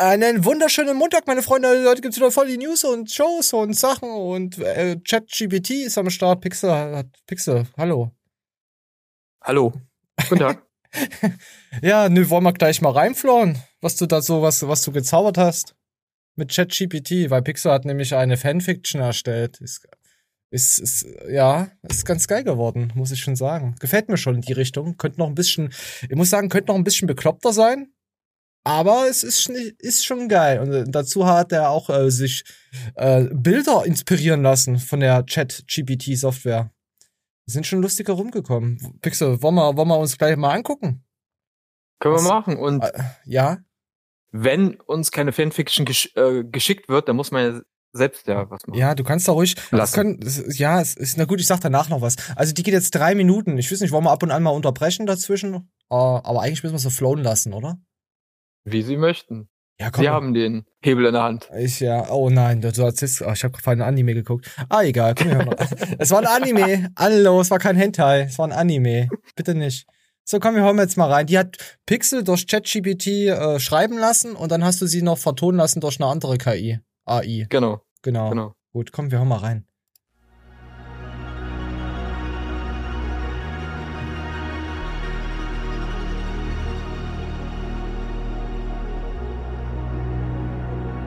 Einen wunderschönen Montag, meine Freunde. Heute gibt's wieder voll die News und Shows und Sachen und äh, ChatGPT ist am Start. Pixel hat Pixel. Hallo. Hallo. Guten Tag. ja, nö, wollen wir gleich mal reinflohen, was du da so, was, was du gezaubert hast mit ChatGPT, weil Pixel hat nämlich eine Fanfiction erstellt. Ist, ist, ist, ja, ist ganz geil geworden, muss ich schon sagen. Gefällt mir schon in die Richtung. Könnte noch ein bisschen, ich muss sagen, könnte noch ein bisschen bekloppter sein, aber es ist, ist schon geil. Und äh, dazu hat er auch äh, sich äh, Bilder inspirieren lassen von der Chat-GPT-Software. Sind schon lustiger rumgekommen. Pixel, wollen wir, wollen wir uns gleich mal angucken? Können Was? wir machen. Und äh, ja. Wenn uns keine Fanfiction gesch äh, geschickt wird, dann muss man ja selbst ja was machen. Ja, du kannst da ruhig. Lassen. Können, ja, es ist na gut. Ich sag danach noch was. Also die geht jetzt drei Minuten. Ich weiß nicht, wollen wir ab und an mal unterbrechen dazwischen? Uh, aber eigentlich müssen wir so flowen lassen, oder? Wie Sie möchten. Ja, komm. Sie haben den Hebel in der Hand. Ich ja. Oh nein, du erzählst. Oh, ich habe gerade ein Anime geguckt. Ah, egal. Komm her mal. es war ein Anime. Hallo, es war kein Hentai. Es war ein Anime. Bitte nicht. So, komm, wir hören jetzt mal rein. Die hat Pixel durch ChatGPT äh, schreiben lassen und dann hast du sie noch vertonen lassen durch eine andere KI. AI. Genau. Genau. genau. Gut, komm, wir hören mal rein.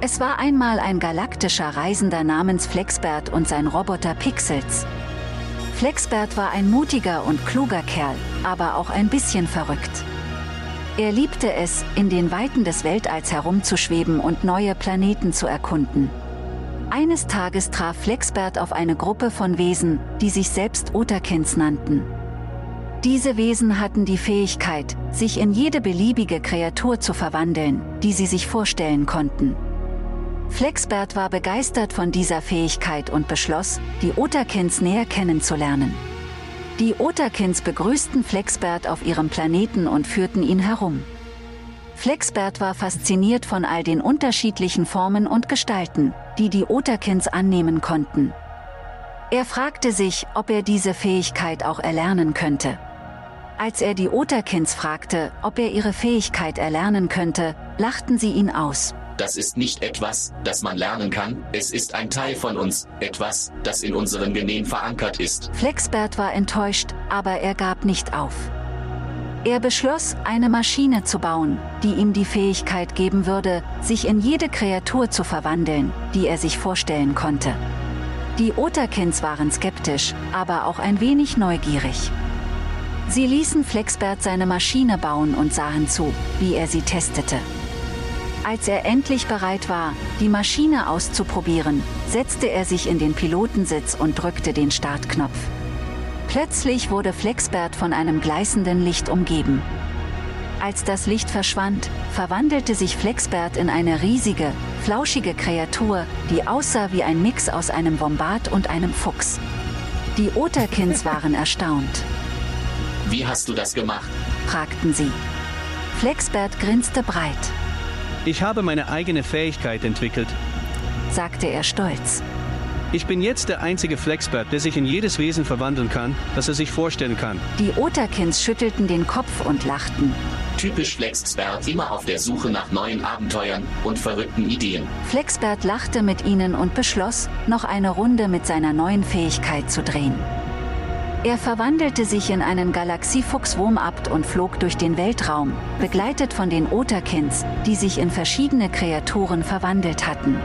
Es war einmal ein galaktischer Reisender namens Flexbert und sein Roboter Pixels. Flexbert war ein mutiger und kluger Kerl, aber auch ein bisschen verrückt. Er liebte es, in den Weiten des Weltalls herumzuschweben und neue Planeten zu erkunden. Eines Tages traf Flexbert auf eine Gruppe von Wesen, die sich selbst Otakins nannten. Diese Wesen hatten die Fähigkeit, sich in jede beliebige Kreatur zu verwandeln, die sie sich vorstellen konnten. Flexbert war begeistert von dieser Fähigkeit und beschloss, die Otakins näher kennenzulernen. Die Otakins begrüßten Flexbert auf ihrem Planeten und führten ihn herum. Flexbert war fasziniert von all den unterschiedlichen Formen und Gestalten, die die Otakins annehmen konnten. Er fragte sich, ob er diese Fähigkeit auch erlernen könnte. Als er die Otakins fragte, ob er ihre Fähigkeit erlernen könnte, lachten sie ihn aus. Das ist nicht etwas, das man lernen kann, es ist ein Teil von uns, etwas, das in unseren Genen verankert ist. Flexbert war enttäuscht, aber er gab nicht auf. Er beschloss, eine Maschine zu bauen, die ihm die Fähigkeit geben würde, sich in jede Kreatur zu verwandeln, die er sich vorstellen konnte. Die Otakins waren skeptisch, aber auch ein wenig neugierig. Sie ließen Flexbert seine Maschine bauen und sahen zu, wie er sie testete. Als er endlich bereit war, die Maschine auszuprobieren, setzte er sich in den Pilotensitz und drückte den Startknopf. Plötzlich wurde Flexbert von einem gleißenden Licht umgeben. Als das Licht verschwand, verwandelte sich Flexbert in eine riesige, flauschige Kreatur, die aussah wie ein Mix aus einem Wombat und einem Fuchs. Die Oterkins waren erstaunt. Wie hast du das gemacht? fragten sie. Flexbert grinste breit. Ich habe meine eigene Fähigkeit entwickelt, sagte er stolz. Ich bin jetzt der einzige Flexbert, der sich in jedes Wesen verwandeln kann, das er sich vorstellen kann. Die Otakins schüttelten den Kopf und lachten. Typisch Flexbert, immer auf der Suche nach neuen Abenteuern und verrückten Ideen. Flexbert lachte mit ihnen und beschloss, noch eine Runde mit seiner neuen Fähigkeit zu drehen. Er verwandelte sich in einen Galaxiefuchs-Wurmabt und flog durch den Weltraum, begleitet von den Otakins, die sich in verschiedene Kreaturen verwandelt hatten.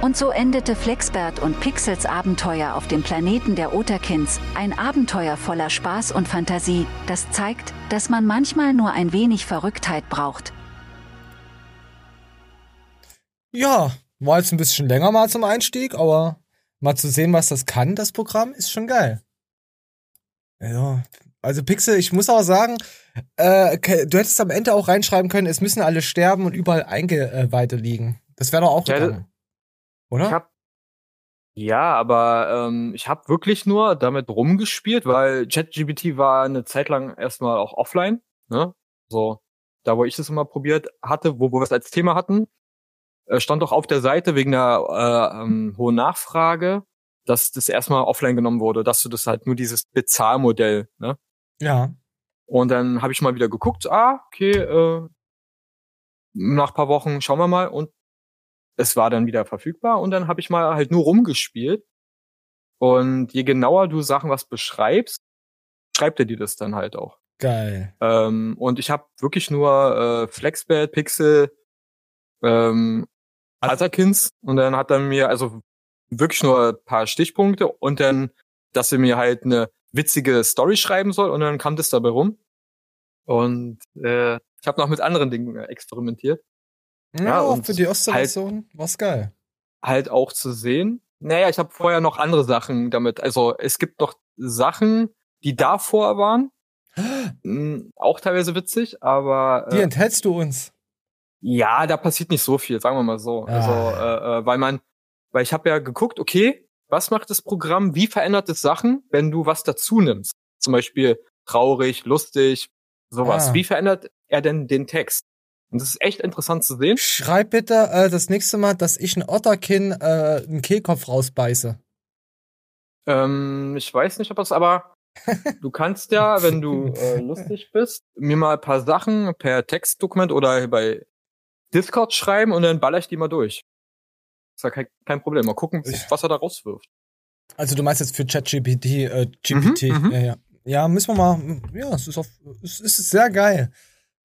Und so endete Flexbert und Pixels Abenteuer auf dem Planeten der Otakins, ein Abenteuer voller Spaß und Fantasie, das zeigt, dass man manchmal nur ein wenig Verrücktheit braucht. Ja, war jetzt ein bisschen länger mal zum Einstieg, aber mal zu sehen, was das kann, das Programm, ist schon geil. Ja, also Pixel, ich muss auch sagen, äh, du hättest am Ende auch reinschreiben können, es müssen alle sterben und überall Eingeweihte liegen. Das wäre doch auch ja, gegangen. Oder? Ich hab, ja, aber ähm, ich habe wirklich nur damit rumgespielt, weil ChatGPT war eine Zeit lang erstmal auch offline. Ne? So, da wo ich das immer probiert hatte, wo, wo wir es als Thema hatten, äh, stand doch auf der Seite wegen der äh, ähm, hohen Nachfrage dass das erstmal offline genommen wurde, dass du das halt nur dieses Bezahlmodell, ne? Ja. Und dann habe ich mal wieder geguckt, ah, okay, äh, nach paar Wochen schauen wir mal und es war dann wieder verfügbar und dann habe ich mal halt nur rumgespielt. Und je genauer du Sachen was beschreibst, schreibt er dir das dann halt auch. Geil. Ähm, und ich habe wirklich nur äh, Flexbed, Pixel, ähm, Alterkins und dann hat er mir also wirklich nur ein paar Stichpunkte und dann, dass er mir halt eine witzige Story schreiben soll und dann kam das dabei rum. Und äh, ich habe noch mit anderen Dingen experimentiert. Ja, Ja, auch für die erste halt- war's geil. Halt auch zu sehen. Naja, ich habe vorher noch andere Sachen damit. Also es gibt noch Sachen, die davor waren. Mm, Auch teilweise witzig, aber Die äh, enthältst du uns. ja, da passiert nicht so viel, sagen wir mal so. Ah. Also, äh, äh, weil man, weil ich habe ja geguckt, okay, was macht das Programm, wie verändert es Sachen, wenn du was dazu nimmst? Zum Beispiel traurig, lustig, sowas. Ah. Wie verändert er denn den Text? Und das ist echt interessant zu sehen. Schreib bitte äh, das nächste Mal, dass ich ein Otterkin äh, einen Kehlkopf rausbeiße. Ähm, ich weiß nicht, ob das, aber du kannst ja, wenn du äh, lustig bist, mir mal ein paar Sachen per Textdokument oder bei Discord schreiben und dann baller ich die mal durch. Ist ja kein, kein Problem. Mal gucken, was er da rauswirft. Also du meinst jetzt für ChatGPT, äh, GPT. Mhm, mhm. Ja, ja. ja, müssen wir mal. Ja, es ist, auf, es ist sehr geil.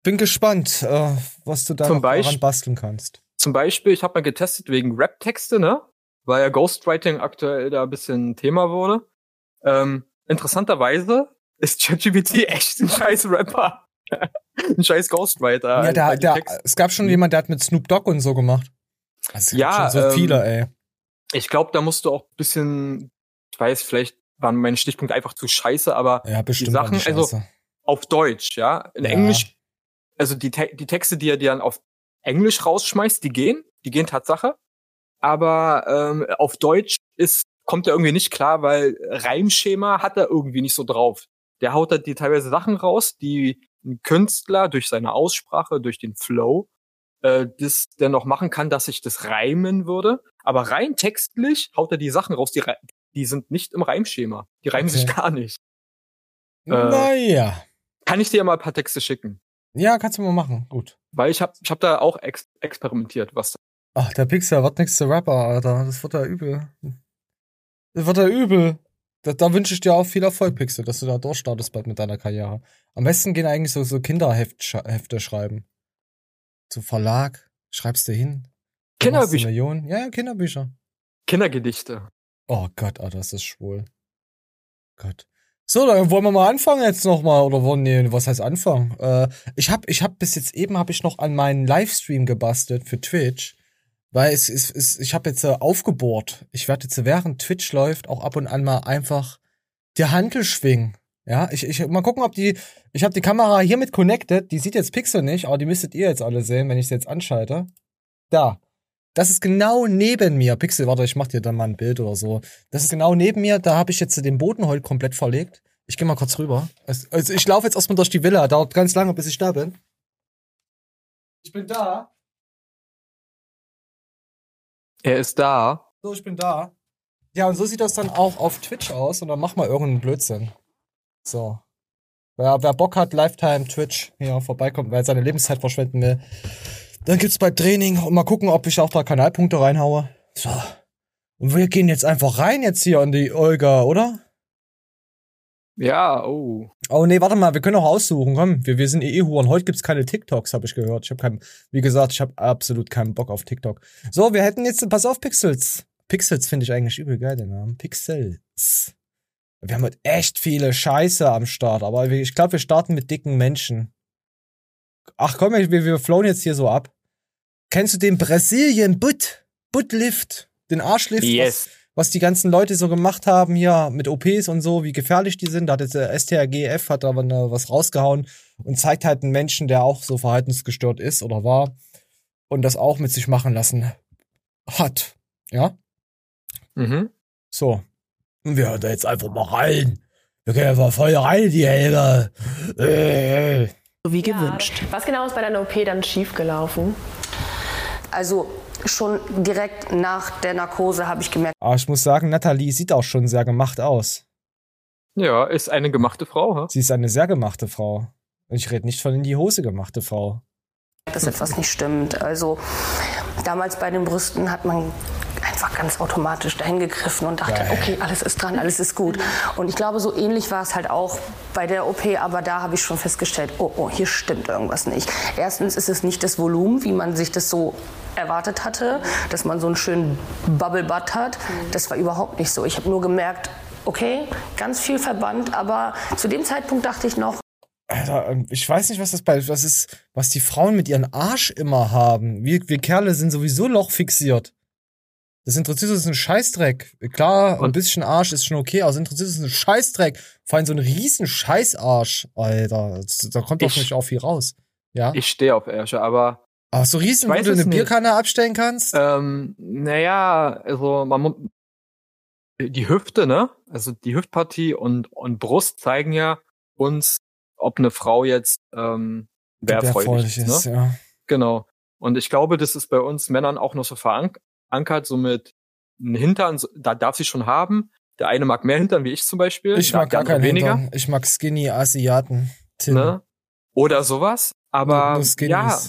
Bin gespannt, äh, was du da Beispiel- basteln kannst. Zum Beispiel, ich habe mal getestet wegen Rap-Texte, ne? Weil ja Ghostwriting aktuell da ein bisschen Thema wurde. Ähm, interessanterweise ist ChatGPT echt ein scheiß Rapper. ein scheiß Ghostwriter. ja, die der, Texte- es gab schon jemand, der hat mit Snoop Dogg und so gemacht. Also, es Ja, schon so ähm, viele, ey. ich glaube, da musst du auch ein bisschen, ich weiß, vielleicht waren meine Stichpunkte einfach zu scheiße, aber Ja, bestimmt. Sachen, die also- auf Deutsch, ja. In Ja. Englisch, also die, Te die Texte, die er dir dann auf Englisch rausschmeißt, die gehen, die gehen Tatsache. Aber ähm, auf Deutsch ist, kommt er irgendwie nicht klar, weil Reimschema hat er irgendwie nicht so drauf. Der haut da die teilweise Sachen raus, die ein Künstler durch seine Aussprache, durch den Flow, äh, das der noch machen kann, dass sich das reimen würde. Aber rein textlich haut er die Sachen raus, die, die sind nicht im Reimschema. Die reimen sich Okay. gar nicht. äh, naja. Kann ich dir mal ein paar Texte schicken? Ja, kannst du mal machen. Gut. Weil ich habe ich hab da auch ex experimentiert, was Ach, der Pixel wird nächste Rapper, Alter. Das wird ja übel. Das wird ja übel. Da, da wünsche ich dir auch viel Erfolg, Pixel, dass du da durchstartest bald mit deiner Karriere. Am besten gehen eigentlich so, so Kinderhefte Hefte schreiben. Zu Verlag, schreibst du hin. Du Kinderbücher, Millionen. Ja, ja, Kinderbücher. Kindergedichte. Oh Gott, Alter, das ist schwul. Gott. So, dann wollen wir mal anfangen jetzt noch mal oder wollen nee, was heißt anfangen? Äh, ich hab ich hab bis jetzt eben habe ich noch an meinen Livestream gebastelt für Twitch, weil es ist es, ich habe jetzt äh, aufgebohrt. Ich werde jetzt während Twitch läuft auch ab und an mal einfach die Handel schwingen. Ja, ich, ich mal gucken, ob die ich habe die Kamera hier mit connected, die sieht jetzt Pixel nicht, aber die müsstet ihr jetzt alle sehen, wenn ich sie jetzt anschalte. Da. Das ist genau neben mir. Pixel, warte, ich mach dir dann mal ein Bild oder so. Das ist genau neben mir. Da habe ich jetzt den Boden heute komplett verlegt. Ich gehe mal kurz rüber. Also ich laufe jetzt erstmal durch die Villa. Dauert ganz lange, bis ich da bin. Ich bin da. Er ist da. So, ich bin da. Ja, und so sieht das dann auch auf Twitch aus. Und dann mach mal irgendeinen Blödsinn. So. Wer, wer Bock hat, Lifetime Twitch hier vorbeikommt, wer seine Lebenszeit verschwenden will, dann gibt's bald Training und mal gucken, ob ich auch da Kanalpunkte reinhaue. So. Und wir gehen jetzt einfach rein jetzt hier an die Olga, oder? Ja, oh. Oh nee, warte mal, wir können auch aussuchen, komm. Wir, wir sind eh Huren. Heute gibt's keine TikToks, habe ich gehört. Ich habe keinen, wie gesagt, ich habe absolut keinen Bock auf TikTok. So, wir hätten jetzt, pass auf, Pixels. Pixels finde ich eigentlich übel geil, den Namen. Pixels. Wir haben heute echt viele Scheiße am Start, aber ich glaube, wir starten mit dicken Menschen. Ach komm, wir, wir flowen jetzt hier so ab. Kennst du den Brasilien Butt? Buttlift? Den Arschlift? was- Yes. was die ganzen Leute so gemacht haben hier mit OPs und so, wie gefährlich die sind. Da hat jetzt der STRGF hat aber ne, was rausgehauen und zeigt halt einen Menschen, der auch so verhaltensgestört ist oder war und das auch mit sich machen lassen hat. Ja, Mhm. so. Wir hören da jetzt einfach mal rein. Wir gehen einfach voll rein, die Helga. Äh. wie gewünscht. Was genau ist bei deiner OP dann schiefgelaufen? Also schon direkt nach der Narkose habe ich gemerkt, Aber ich muss sagen, Nathalie sieht auch schon sehr gemacht aus. Ja, ist eine gemachte Frau, ha? Sie ist eine sehr gemachte Frau. Und ich rede nicht von in die Hose gemachte Frau. dass etwas nicht stimmt. Also damals bei den Brüsten hat man einfach ganz automatisch dahin gegriffen und dachte, okay, alles ist dran, alles ist gut. Und ich glaube, so ähnlich war es halt auch bei der OP, aber da habe ich schon festgestellt, oh, oh, hier stimmt irgendwas nicht. Erstens ist es nicht das Volumen, wie man sich das so erwartet hatte, dass man so einen schönen Bubble Butt hat. Das war überhaupt nicht so. Ich habe nur gemerkt, okay, ganz viel Verband, aber zu dem Zeitpunkt dachte ich noch, Alter, ähm, ich weiß nicht, was das bei, was ist, was die Frauen mit ihren Arsch immer haben. Wir, wir Kerle sind sowieso lochfixiert. Das interessiert uns einen Scheißdreck. Klar, ein Und- bisschen Arsch ist schon okay, aber es interessiert uns einen Scheißdreck. Vor allem so einen riesen Scheißarsch, Alter. Das, da kommt doch Ich- nicht auch viel raus. Ja? Ich stehe auf Ärsche, aber aber so riesen, wo du eine nicht. Bierkanne abstellen kannst? ähm, naja, also man mu- die Hüfte, ne? Also die Hüftpartie und, und Brust zeigen ja uns, ob eine Frau jetzt ähm, wehrfreudig ist. Ne? ja. Genau. Und ich glaube, das ist bei uns Männern auch noch so verankert, so mit einem Hintern, da darf sie schon haben. Der eine mag mehr Hintern, wie ich zum Beispiel. Ich mag gar keinen weniger. Hintern. Ich mag skinny Asiaten. Ne? Oder sowas. Aber ja,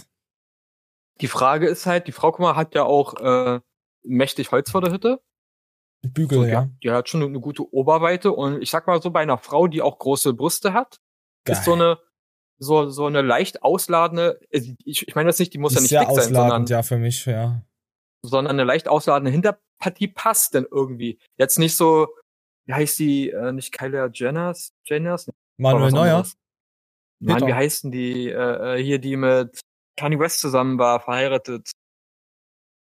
die Frage ist halt, die Frau, mal, hat ja auch äh, mächtig Holz vor der Hütte. Bügel, So, ja. die, die hat schon eine gute Oberweite. Und ich sag mal so, bei einer Frau, die auch große Brüste hat, ist so eine so, so eine leicht ausladende, äh, ich, ich meine das nicht, die muss ja ist nicht sehr dick sein, sondern ausladend, ja, für mich, ja. Sondern eine leicht ausladende Hinterpartie passt denn irgendwie. Jetzt nicht so, wie heißt die, äh, nicht Kylie Jenners? Jenners? Manuel Neuer. Peter. wie heißen die, äh, äh, hier, die mit Kanye West zusammen war, verheiratet,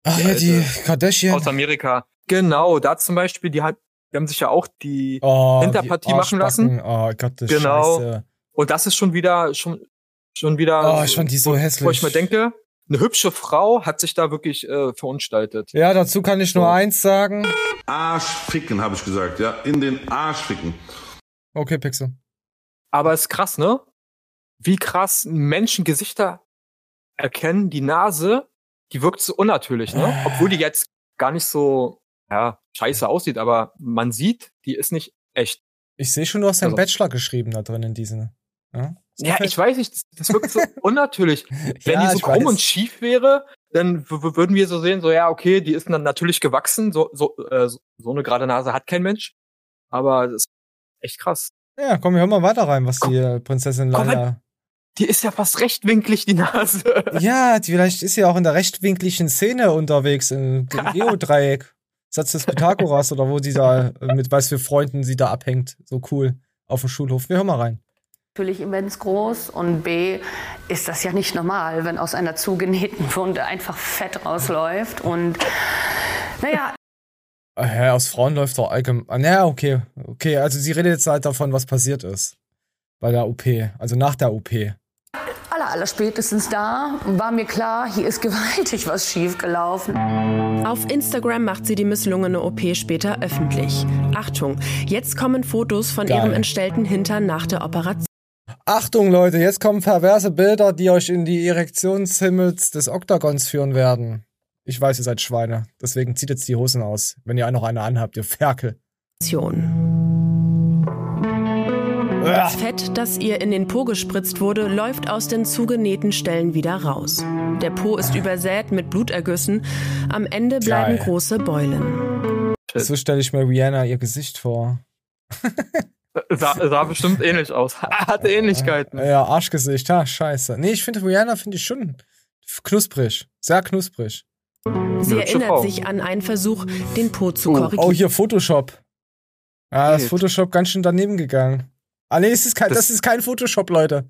Ach ja, die Kardashian. aus Amerika. Genau, da zum Beispiel, die hat, die haben sich ja auch die, Oh, Hinterpartie die machen lassen. Oh Gott, das Genau. Scheiße. und das ist schon wieder, schon, schon wieder, Oh, ich fand die so hässlich. Wo ich mir denke, eine hübsche Frau hat sich da wirklich äh, verunstaltet. Ja, dazu kann ich nur So. eins sagen. Arsch ficken, habe ich gesagt, ja. In den Arsch ficken. Okay, Pixel. Aber es ist krass, ne? Wie krass Menschen Gesichter erkennen. Die Nase, die wirkt so unnatürlich, ne? Obwohl die jetzt gar nicht so, ja, scheiße aussieht, aber man sieht, die ist nicht echt. Ich sehe schon, du hast deinen Also- Bachelor geschrieben da drin in diesen. Ja, Das Ja, ich weiß nicht, das, das wirkt so unnatürlich. Wenn Ja, die so krumm weiß. und schief wäre, dann würden wir so sehen, so ja, okay, die ist dann natürlich gewachsen, so so äh, so eine gerade Nase hat kein Mensch, aber das ist echt krass. Ja, komm, wir hören mal weiter rein, was Komm. die äh, Prinzessin Laila. Die ist ja fast rechtwinklig die Nase. Ja, die, vielleicht ist sie auch in der rechtwinkligen Szene unterwegs, im Geodreieck. Satz des Pythagoras oder wo sie da äh, mit was für Freunden sie da abhängt. So cool. Auf dem Schulhof. Wir hören mal rein. Natürlich immens groß und B ist das ja nicht normal, wenn aus einer zugenähten Wunde einfach Fett rausläuft und naja, Ah, Hä, aus Frauen läuft doch allgemein. Ah, naja, okay. Okay, also sie redet jetzt halt davon, was passiert ist. Bei der OP. Also nach der OP. aller, aller spätestens da war mir klar, hier ist gewaltig was schiefgelaufen. Auf Instagram macht sie die misslungene OP später öffentlich. Achtung, jetzt kommen Fotos von Geil. ihrem entstellten Hintern nach der Operation. Achtung, Leute, jetzt kommen perverse Bilder, die euch in die Erektionshimmels des Oktagons führen werden. Ich weiß, ihr seid Schweine. Deswegen zieht jetzt die Hosen aus, wenn ihr noch eine anhabt, ihr Ferkel. Das Fett, das ihr in den Po gespritzt wurde, läuft aus den zugenähten Stellen wieder raus. Der Po ist übersät mit Blutergüssen. Am Ende bleiben Geil. große Beulen. So stelle ich mir Rihanna ihr Gesicht vor. Sah, sah bestimmt ähnlich aus. Hatte Ähnlichkeiten. Ja, Arschgesicht, ha, scheiße. Nee, ich finde Rihanna finde ich schon knusprig. Sehr knusprig. Sie hübsche erinnert Frau. sich an einen Versuch, den Po zu Oh, korrigieren. oh, hier Photoshop. Ja, das. Photoshop ganz schön daneben gegangen. Ah, nee, das ist kein, das, Das- ist kein Photoshop, Leute.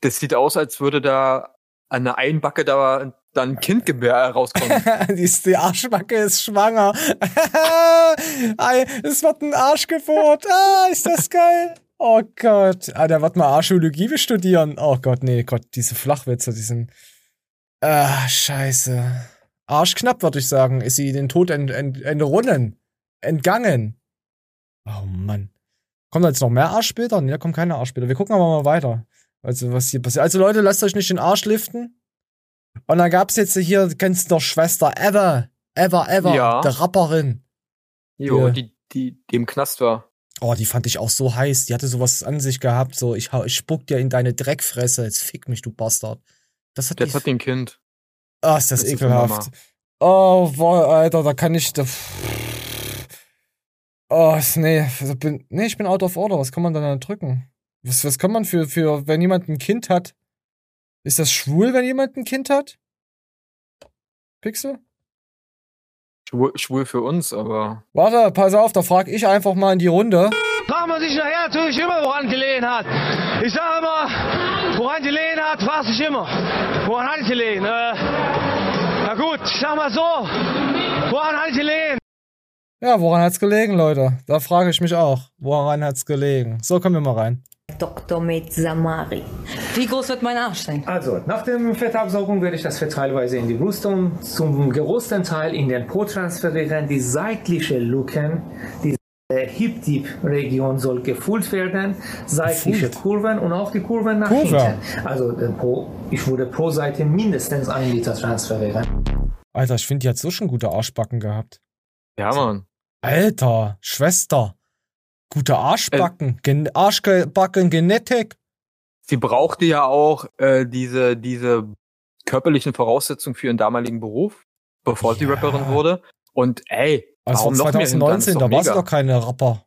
Das sieht aus, als würde da an der einen Backe da dann ein Kindgebär rauskommen. die, Arschbacke ist schwanger. Es wird ein Arsch gebohrt. Ah, ist das geil. Oh Gott. Ah, der wird mal Archäologie studieren. Oh Gott, nee, Gott, diese Flachwitze, die sind. Ah, scheiße. Arschknapp, würde ich sagen, ist sie den Tod ent, ent, entrunnen. Entgangen. Oh Mann. Kommen da jetzt noch mehr Arschbilder? Nee, da kommen keine Arschbilder. Wir gucken aber mal weiter. Also, was hier passiert. Also, Leute, lasst euch nicht den Arsch liften. Und dann gab's jetzt hier, kennst du doch Schwester Ever. Ever, Ever. Ja. Der Rapperin. Jo, die, die, die im Knast war. Oh, die fand ich auch so heiß. Die hatte sowas an sich gehabt. So, ich, ich spuck dir in deine Dreckfresse. Jetzt fick mich, du Bastard. Das hat Jetzt hat die ein Kind. ah, ist das, das ist ekelhaft. Oh, boah, Alter, da kann ich. Da, oh, ist- nee, bin, nee, ich bin out of order. Was kann man dann drücken? Was, was kann man für, für, wenn jemand ein Kind hat? Ist das schwul, wenn jemand ein Kind hat? Pixel? Schwul, schwul für uns, aber Warte, pass auf, da frag ich einfach mal in die Runde. Fragt man sich nachher natürlich immer, woran gelegen hat. Ich sage immer, woran gelegen hat, fragt sich immer. Woran hat es gelegen? Äh, na gut, ich sag mal so, woran hat es gelegen? Ja, woran hat's gelegen, Leute? Da frage ich mich auch. Woran hat's gelegen? So, kommen wir mal rein. Dr. Med Samari. Wie groß wird mein Arsch sein? Also, nach der Fettabsaugung werde ich das Fett teilweise in die Brustung, zum größten Teil in den Po transferieren. Die seitliche Lücken, die Hip-Deep-Region soll gefüllt werden, seitliche Kurven und auch die Kurven nach Kurve. hinten. Also, äh, pro, ich würde pro Seite mindestens ein Liter transferieren. Alter, ich finde, die hat so schon gute Arschbacken gehabt. ja, Mann. Alter, Schwester. Gute Arschbacken. Gen Arschbacken Genetik. Sie brauchte ja auch äh, diese, diese körperlichen Voraussetzungen für ihren damaligen Beruf, bevor sie Ja. Rapperin wurde. Und ey, Also warum von noch mehr Hintern? 2019, Ist da war sie doch keine Rapper.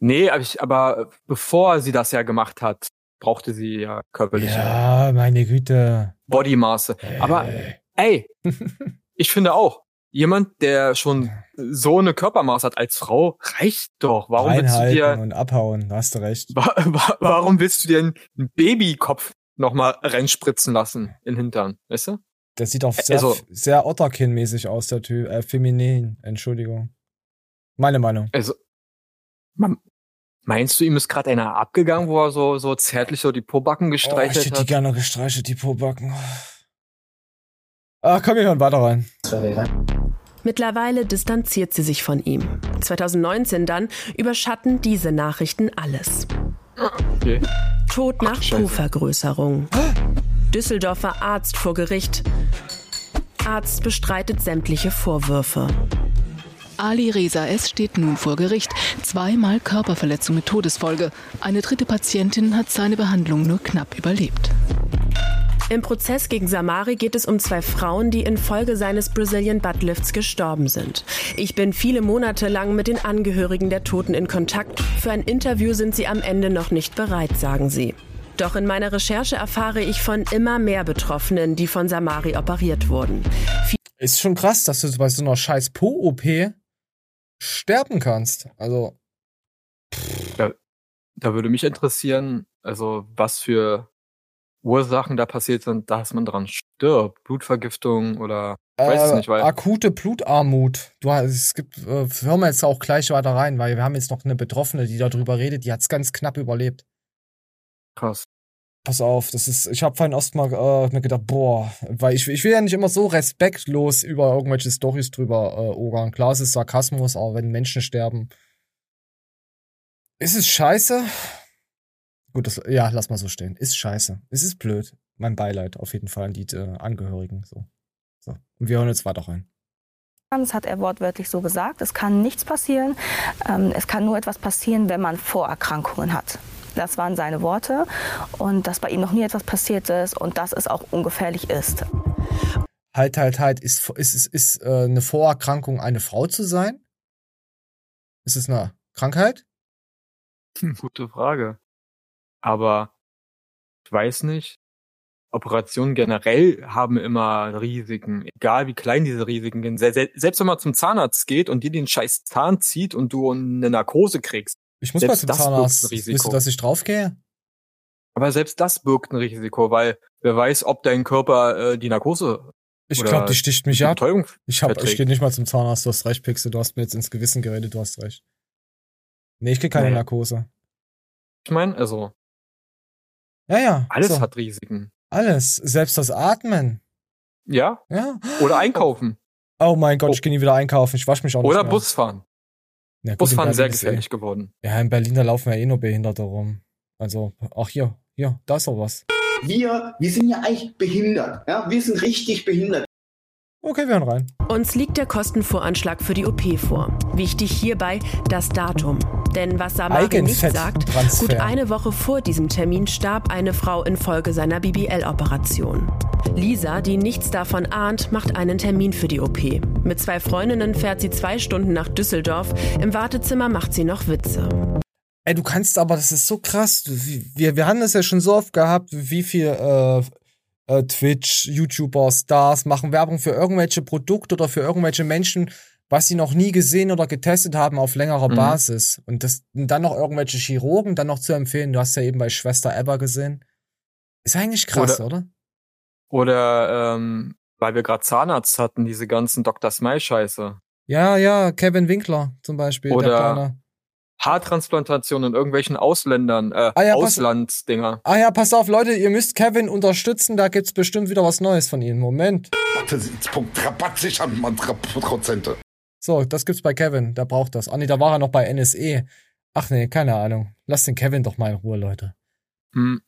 Nee, aber, ich, aber bevor sie das ja gemacht hat, brauchte sie ja körperliche Ja, meine Güte. Bodymaße. Aber ey, ich finde auch, jemand, der schon so eine Körpermaße hat als Frau, reicht doch. Warum willst du Reinhalten dir, und abhauen, da hast du recht. wa wa warum willst du dir einen Babykopf nochmal reinspritzen lassen in den Hintern? Weißt du? Der sieht auch sehr, Also- sehr Otterkin-mäßig aus, der Typ. Äh, feminin, Entschuldigung. Meine Meinung. Also, man, meinst du, ihm ist gerade einer abgegangen, wo er so, so zärtlich so die Pobacken Oh, ich gestreichelt hätte die hat? gerne gestreichelt, die Pobacken. Ah, komm, wir hören weiter rein. Mittlerweile distanziert sie sich von ihm. 2019 dann überschatten diese Nachrichten alles. Okay. Tod nach Scheiße. Po-Vergrößerung. Düsseldorfer Arzt vor Gericht. Arzt bestreitet sämtliche Vorwürfe. Ali Reza S. steht nun vor Gericht. Zweimal Körperverletzung mit Todesfolge. Eine dritte Patientin hat seine Behandlung nur knapp überlebt. Im Prozess gegen Samari geht es um zwei Frauen, die infolge seines Brazilian Buttlifts gestorben sind. Ich bin viele Monate lang mit den Angehörigen der Toten in Kontakt. Für ein Interview sind sie am Ende noch nicht bereit, sagen sie. Doch in meiner Recherche erfahre ich von immer mehr Betroffenen, die von Samari operiert wurden. Ist schon krass, dass du bei so einer scheiß Po-OP sterben kannst. Also, Da, da würde mich interessieren, also was für Ursachen da passiert sind, dass man dran stirbt. Blutvergiftung oder ich weiß es äh, nicht, weil akute Blutarmut. Du hast, es gibt, äh, hören wir jetzt auch gleich weiter rein, weil wir haben jetzt noch eine Betroffene, die darüber redet, die hat es ganz knapp überlebt. krass. Pass auf, das ist, ich habe vorhin erst mal äh, mir gedacht, boah, weil ich, ich will ja nicht immer so respektlos über irgendwelche Stories drüber äh, ogern. Klar, es ist Sarkasmus, aber wenn Menschen sterben, ist es scheiße. Gut, das, ja, lass mal so stehen. Ist scheiße. Es ist blöd. Mein Beileid auf jeden Fall an die äh, Angehörigen. So. so. Und wir hören jetzt weiter rein. Das hat er wortwörtlich so gesagt. Es kann nichts passieren. Ähm, es kann nur etwas passieren, wenn man Vorerkrankungen hat. Das waren seine Worte. Und dass bei ihm noch nie etwas passiert ist und dass es auch ungefährlich ist. Halt, halt, halt. Ist, ist, ist, ist äh, eine Vorerkrankung, eine Frau zu sein? Ist es eine Krankheit? Gute Frage. Aber ich weiß nicht. Operationen generell haben immer Risiken, egal wie klein diese Risiken sind. Se se selbst wenn man zum Zahnarzt geht und dir den scheiß Zahn zieht und du eine Narkose kriegst. Ich muss mal zum Zahnarzt. Willst du, dass ich draufgehe? Aber selbst das birgt ein Risiko, weil wer weiß, ob dein Körper äh, die Narkose Ich glaube, die sticht mich die ab. Betäubung Ich, hab, ich gehe nicht mal zum Zahnarzt, du hast recht, Pixel, du hast mir jetzt ins Gewissen geredet, du hast recht. Nee, ich krieg keine Naja. Narkose. Ich meine, also Ja, ja. alles so. hat Risiken. Alles. Selbst das Atmen. Ja? Ja. Oder einkaufen. Oh mein Gott, ich gehe nie wieder einkaufen. Ich wasche mich auch nicht Oder mehr. Busfahren. Ja, gut, in Busfahren Berlin sehr ist gefährlich Eh, geworden. ja, in Berlin, da laufen ja eh nur Behinderte rum. Also, ach hier, hier, da ist doch was. Wir, wir sind ja eigentlich behindert. Ja? Wir sind richtig behindert. Okay, wir hören rein. Uns liegt der Kostenvoranschlag für die OP vor. Wichtig hierbei das Datum. Denn was Samari nicht sagt, gut eine Woche vor diesem Termin starb eine Frau infolge seiner BBL-Operation. Lisa, die nichts davon ahnt, macht einen Termin für die OP. Mit zwei Freundinnen fährt sie zwei Stunden nach Düsseldorf. Im Wartezimmer macht sie noch Witze. Ey, du kannst aber, das ist so krass. Wir, wir haben das ja schon so oft gehabt, wie viel äh, äh, Twitch, YouTuber, Stars machen Werbung für irgendwelche Produkte oder für irgendwelche Menschen, was sie noch nie gesehen oder getestet haben auf längerer Mhm. Basis. Und das und dann noch irgendwelche Chirurgen dann noch zu empfehlen. Du hast ja eben bei Schwester Ever gesehen. Ist eigentlich krass, Oder- oder? Oder ähm, weil wir gerade Zahnarzt hatten, diese ganzen Dr. Smile-Scheiße. Ja, ja, Kevin Winkler zum Beispiel, der Oder. Haartransplantation in irgendwelchen Ausländern, äh, Ah ja, Auslandsdinger. Ah ja, pass auf, Leute, ihr müsst Kevin unterstützen, da gibt's bestimmt wieder was Neues von ihm. Moment. Prozente. So, das gibt's bei Kevin, der braucht das. Ah nee, da war er noch bei NSE. Ach nee, keine Ahnung. Lass den Kevin doch mal in Ruhe, Leute. Hm.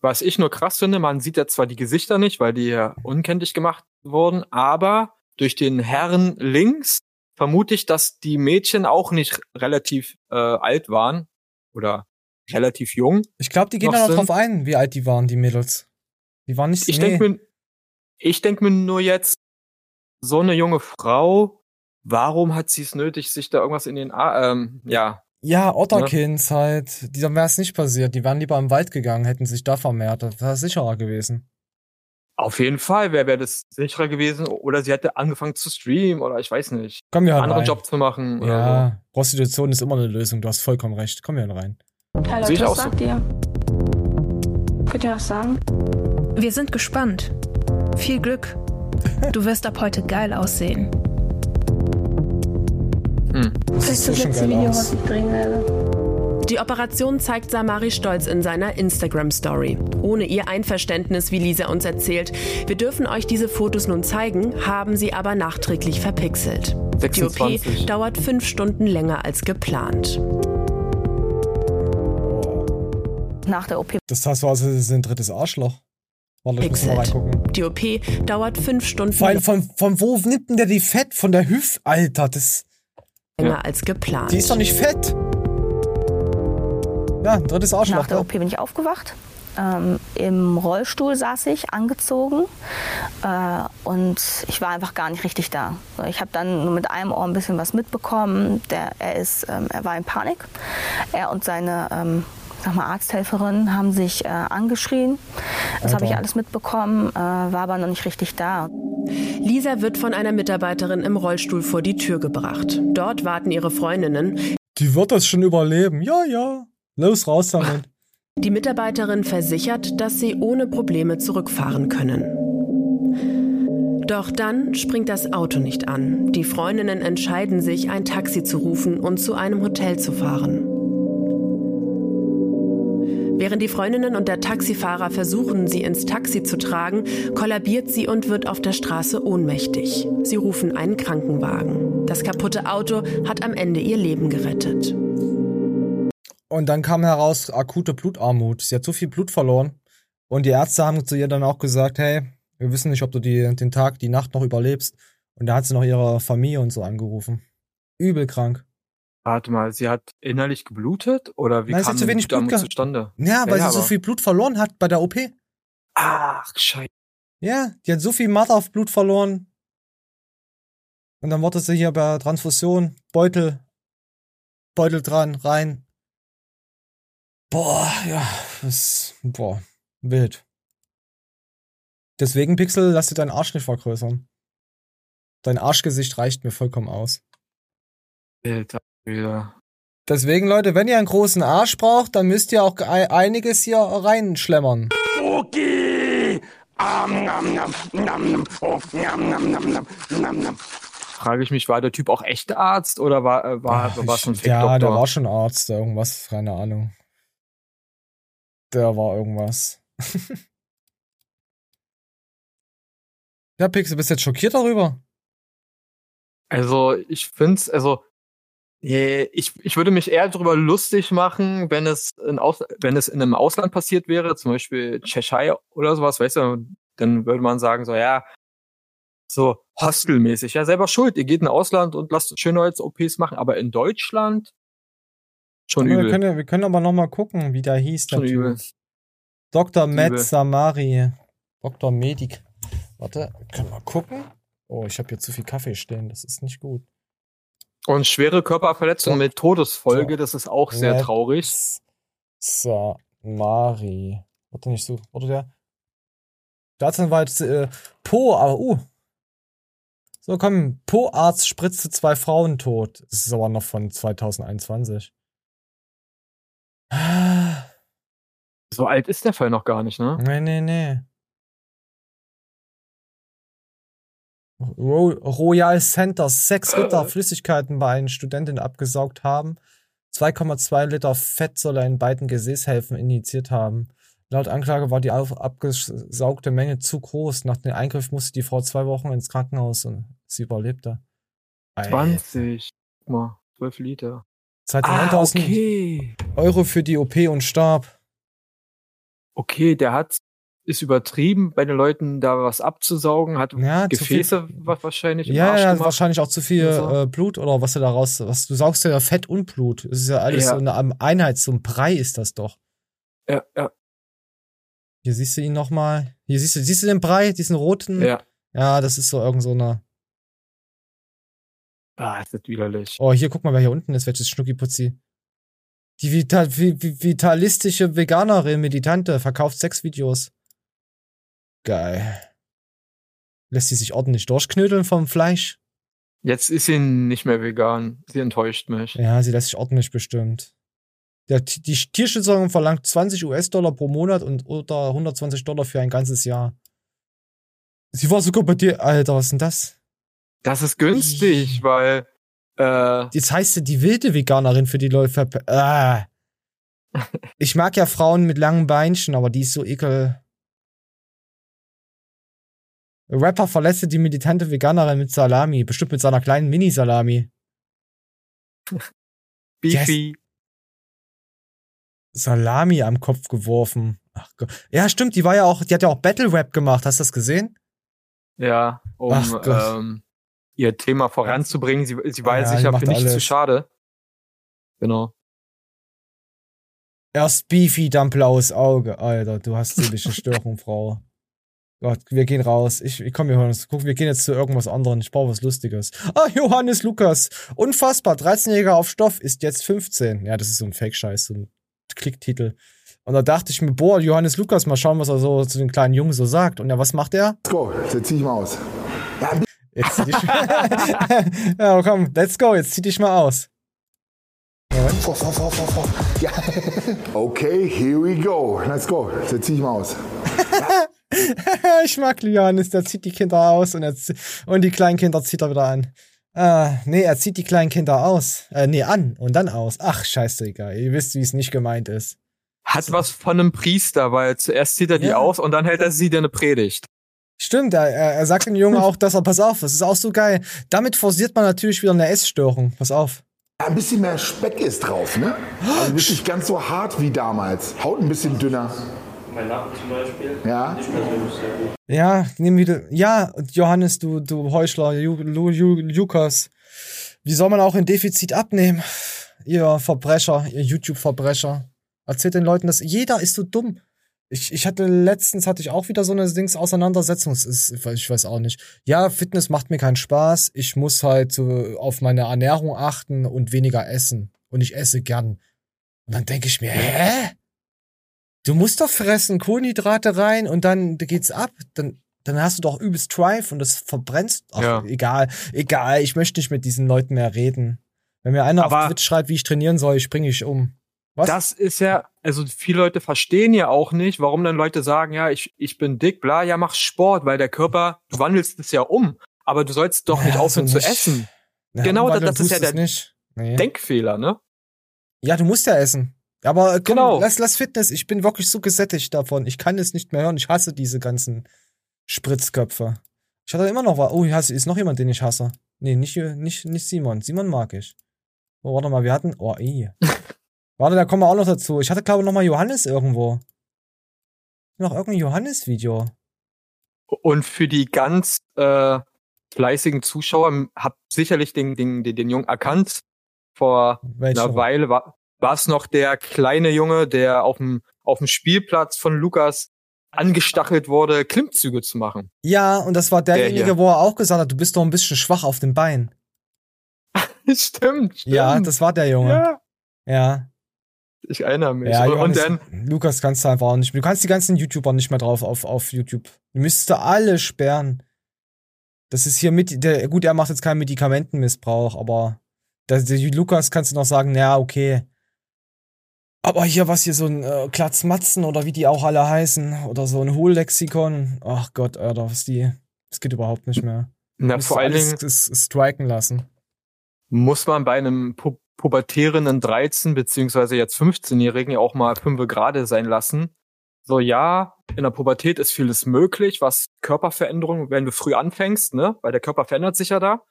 Was ich nur krass finde, man sieht ja zwar die Gesichter nicht, weil die ja unkenntlich gemacht wurden, aber durch den Herrn links vermute ich, dass die Mädchen auch nicht relativ äh, alt waren oder relativ jung. Ich glaube, die gehen da noch drauf ein, wie alt die waren, die Mädels. Die waren nicht Ich nee. denke mir, ich denk mir nur jetzt, so eine junge Frau, warum hat sie es nötig, sich da irgendwas in den, A ähm, ja, Ja, Otterkins halt. Die, dann wäre es nicht passiert. Die wären lieber im Wald gegangen, hätten sich da vermehrt. Das wäre sicherer gewesen. Auf jeden Fall wäre wär das sicherer gewesen oder sie hätte angefangen zu streamen oder ich weiß nicht, Komm, wir hören anderen rein. Job zu machen oder Ja, Prostitution ist immer eine Lösung. Du hast vollkommen recht. Komm, wir hören rein. Ich Leute, auch was so. sagt ihr? Könnt ihr was sagen? Wir sind gespannt. Viel Glück. Du wirst ab heute geil aussehen. so. Hm. Das ist das letzte Video, was ich drehen werde. Die Operation zeigt Samari stolz in seiner Instagram-Story. Ohne ihr Einverständnis, wie Lisa uns erzählt. Wir dürfen euch diese Fotos nun zeigen, haben sie aber nachträglich verpixelt. Die 26. OP dauert fünf Stunden länger als geplant. Nach der OP Das heißt, also, das ist ein drittes Arschloch. Warte, ich muss mal reingucken. Die OP dauert fünf Stunden Vor allem, von, von wo nimmt denn der die Fett? Von der Hüf, Alter. Das, länger als geplant. die ist doch nicht fett. Ja, ein drittes Arschloch. Nach der? OP bin ich aufgewacht. Ähm, Im Rollstuhl saß ich, angezogen. Äh, und ich war einfach gar nicht richtig da. Ich habe dann nur mit einem Ohr ein bisschen was mitbekommen. Der, er, ist, ähm, er war in Panik. Er und seine ähm, sag mal, Arzthelferin haben sich äh, angeschrien. Das habe ich alles mitbekommen, äh, war aber noch nicht richtig da. Lisa wird von einer Mitarbeiterin im Rollstuhl vor die Tür gebracht. Dort warten ihre Freundinnen. Die wird das schon überleben. Ja, ja. Los, raus damit. Die Mitarbeiterin versichert, dass sie ohne Probleme zurückfahren können. Doch dann springt das Auto nicht an. Die Freundinnen entscheiden sich, ein Taxi zu rufen und zu einem Hotel zu fahren. Während die Freundinnen und der Taxifahrer versuchen, sie ins Taxi zu tragen, kollabiert sie und wird auf der Straße ohnmächtig. Sie rufen einen Krankenwagen. Das kaputte Auto hat am Ende ihr Leben gerettet. Und dann kam heraus akute Blutarmut. Sie hat so viel Blut verloren. Und die Ärzte haben zu ihr dann auch gesagt, hey, wir wissen nicht, ob du die, den Tag, die Nacht noch überlebst. Und da hat sie noch ihre Familie und so angerufen. Übel krank. Warte mal, sie hat innerlich geblutet oder wie Nein, sie kam hat zu wenig Blut zustande? Ja, weil sie so viel Blut verloren hat bei der OP. Ach, scheiße. Ja, die hat so viel Mathe auf Blut verloren. Und dann wurde sie hier bei Transfusion, Beutel, Beutel dran, rein. Boah, ja, das, boah, wild. Deswegen, Pixel, lass dir deinen Arsch nicht vergrößern. Dein Arschgesicht reicht mir vollkommen aus. Alter, wieder. Deswegen, Leute, wenn ihr einen großen Arsch braucht, dann müsst ihr auch ei- einiges hier reinschlemmern. Okay. Am, nam, nam, nam, nam. Oh, nam, nam, nam, nam, nam, nam. Frage ich mich, war der Typ auch echter Arzt oder war, äh, war, war schon Ja, Fake-Doktor? der war schon Arzt, irgendwas, keine Ahnung. Der war irgendwas. ja, Pixel, bist du jetzt schockiert darüber? Also, ich find's, also, ich, ich würde mich eher darüber lustig machen, wenn es, in Aus, wenn es in einem Ausland passiert wäre, zum Beispiel Cheshire oder sowas, weißt du, dann würde man sagen, so, ja, so hostelmäßig. Ja, selber schuld. Ihr geht in Ausland und lasst Schönheits-OPs machen, aber in Deutschland schon Aber übel. Wir können, wir können aber noch mal gucken, wie der hieß. Der Schon Typ. übel. Dr. Matt Übel. Samari. Dr. Medik. Warte, können wir gucken? Oh, ich habe hier zu viel Kaffee stehen. Das ist nicht gut. Und schwere Körperverletzung mit Todesfolge, das ist auch sehr Matt traurig. Samari. Warte nicht so. Oder der? Staatsanwalt äh, Po, aber uh. So, komm, Po-Arzt spritzte zwei Frauen tot. Das ist aber noch von 2021. So alt ist der Fall noch gar nicht, ne? Nee, nee, nee. Ro Royal Center sechs Liter Flüssigkeiten bei einer Studentin abgesaugt haben. 2,2 Liter Fett soll er in beiden Gesäßhälften injiziert haben. Laut Anklage war die abgesaugte Menge zu groß. Nach dem Eingriff musste die Frau zwei Wochen ins Krankenhaus und sie überlebte. Alter. 20. Guck mal, 12 Liter. Zahlte Ah, 9000 okay. Euro für die OP und starb. Okay, der hat ist übertrieben, bei den Leuten da was abzusaugen, hat Ja, zu viel- Gefäße wa- wahrscheinlich Ja, ja, wahrscheinlich auch zu viel so. äh, Blut oder was du daraus, was du saugst ja Fett und Blut. Das ist ja alles Ja. so eine Einheit, so ein Brei ist das doch. Ja, ja, Hier siehst du ihn nochmal. Hier siehst du, siehst du den Brei, diesen roten? ja. Ja, das ist so irgend so eine. Ah, ist das widerlich. Oh, hier guck mal, wer hier unten ist, welches Schnuckiputzi. Die Vital, vi- vi- vitalistische Veganerin, Meditante, verkauft Sexvideos. Geil. Lässt sie sich ordentlich durchknödeln vom Fleisch? Jetzt ist sie nicht mehr vegan. Sie enttäuscht mich. Ja, sie lässt sich ordentlich bestimmt. Der, die Tierschützerin verlangt 20 US-Dollar pro Monat und oder 120 Dollar für ein ganzes Jahr. Sie war sogar bei dir. Alter, was ist denn das? Das ist günstig, weil äh, Jetzt heißt sie die wilde Veganerin für die Leute. Ah. Ich mag ja Frauen mit langen Beinchen, aber die ist so ekel. Rapper verlässt die militante Veganerin mit Salami. Bestimmt mit seiner kleinen Mini-Salami. Beefy. Salami am Kopf geworfen. Ach Gott. Ja, stimmt, die war ja auch, die hat ja auch Battle Rap gemacht. Hast du das gesehen? Ja, um Ach Gott. ähm, ihr Thema voranzubringen. Sie, sie war Ja, ja macht für nichts alles. zu schade. Genau. Erst Beefy, dann blaues Auge. Alter, du hast seelische Störung, Frau. Gott, wir gehen raus. Ich, ich komm, wir hören uns. Guck, wir gehen jetzt zu irgendwas anderem. Ich brauche was Lustiges. Ah, Johannes Lukas. Unfassbar. 13-Jähriger auf Stoff ist jetzt 15. Ja, das ist so ein Fake-Scheiß, so ein Klicktitel. Und da dachte ich mir, boah, Johannes Lukas, mal schauen, was er so zu den kleinen Jungen so sagt. Und ja, was macht er? Let's go, jetzt zieh ich mal aus. Jetzt zieh dich Ja, komm, let's go, jetzt zieh dich mal aus. Vor, vor, vor, vor, vor. Ja. Okay, here we go. Let's go. Jetzt zieh ich mal aus. ich mag Johannes, der zieht die Kinder aus und, er und die kleinen Kinder zieht er wieder an. Ah, nee, er zieht die kleinen Kinder aus. Äh, nee, an und dann aus. Ach, scheiße, egal. Ihr wisst, wie es nicht gemeint ist. Hat was von einem Priester, weil zuerst zieht er die Ja. aus und dann hält er sie dir eine Predigt. Stimmt, er, er sagt dem Jungen auch, dass er, pass auf, das ist auch so geil. Damit forciert man natürlich wieder eine Essstörung. Pass auf. Ein bisschen mehr Speck ist drauf, ne? Also nicht ganz so hart wie damals. Haut ein bisschen dünner. Mein Nacken zum Beispiel. Ja. Ja, nimm wieder. Ja, Johannes, du, du Heuchler, Lukas. Wie soll man auch ein Defizit abnehmen? Ihr Verbrecher, ihr YouTube-Verbrecher. Erzählt den Leuten das. Jeder ist so dumm. Ich, ich hatte letztens hatte ich auch wieder so eine Dings Auseinandersetzung. Es ist, ich weiß auch nicht. Ja, Fitness macht mir keinen Spaß. Ich muss halt so auf meine Ernährung achten und weniger essen. Und ich esse gern. Und dann denke ich mir, hä? Du musst doch fressen, Kohlenhydrate rein und dann geht's ab. Dann, dann hast du doch übelst Drive und das verbrennst. Ach, Ja. egal, egal. Ich möchte nicht mit diesen Leuten mehr reden. Wenn mir einer Aber- auf Twitch schreibt, wie ich trainieren soll, springe ich um. Was? Das ist ja, also viele Leute verstehen ja auch nicht, warum dann Leute sagen, ja, ich, ich bin dick, bla, ja, mach Sport, weil der Körper, du wandelst es ja um, aber du sollst doch nicht Ja, aufhören so zu nicht. essen. Ja, genau, das, das ist ja der nicht. Nee. Denkfehler, ne? Ja, du musst ja essen. Aber komm, Genau. lass, lass Fitness. Ich bin wirklich so gesättigt davon. Ich kann es nicht mehr hören. Ich hasse diese ganzen Spritzköpfe. Ich hatte immer noch was. Oh, hier hast- ist noch jemand, den ich hasse. Nee, nicht, nicht, nicht Simon. Simon mag ich. Oh, warte mal, wir hatten. Oh, ey. warte, da kommen wir auch noch dazu. Ich hatte, glaube ich, noch mal Johannes irgendwo. Noch irgendein Johannes-Video. Und für die ganz äh, fleißigen Zuschauer habt sicherlich den, den, den, den Jungen erkannt. Vor Welcher? einer Weile war, war es noch der kleine Junge, der auf dem, auf dem Spielplatz von Lukas angestachelt wurde, Klimmzüge zu machen. Ja, und das war Der derjenige, hier. wo er auch gesagt hat, du bist doch ein bisschen schwach auf dem Bein. stimmt, stimmt. Ja, das war der Junge. Ja, Ja. Ich erinnere mich. Ja, und, und Johannes, dann, Lukas kannst du einfach auch nicht mehr. Du kannst die ganzen YouTuber nicht mehr drauf auf, auf YouTube. Du müsstest alle sperren. Das ist hier mit, der, gut, er macht jetzt keinen Medikamentenmissbrauch, aber der, der Lukas kannst du noch sagen, naja, okay. Aber hier, was hier so ein äh, Klatzmatzen oder wie die auch alle heißen, oder so ein Hohllexikon, ach Gott, Alter, was die, das geht überhaupt nicht mehr. na, vor allen Dingen striken lassen. muss man bei einem pu pubertierenden 13 beziehungsweise jetzt 15-Jährigen ja auch mal fünfe gerade sein lassen. So, ja, in der Pubertät ist vieles möglich, was Körperveränderung, wenn du früh anfängst, ne, weil der Körper verändert sich ja da.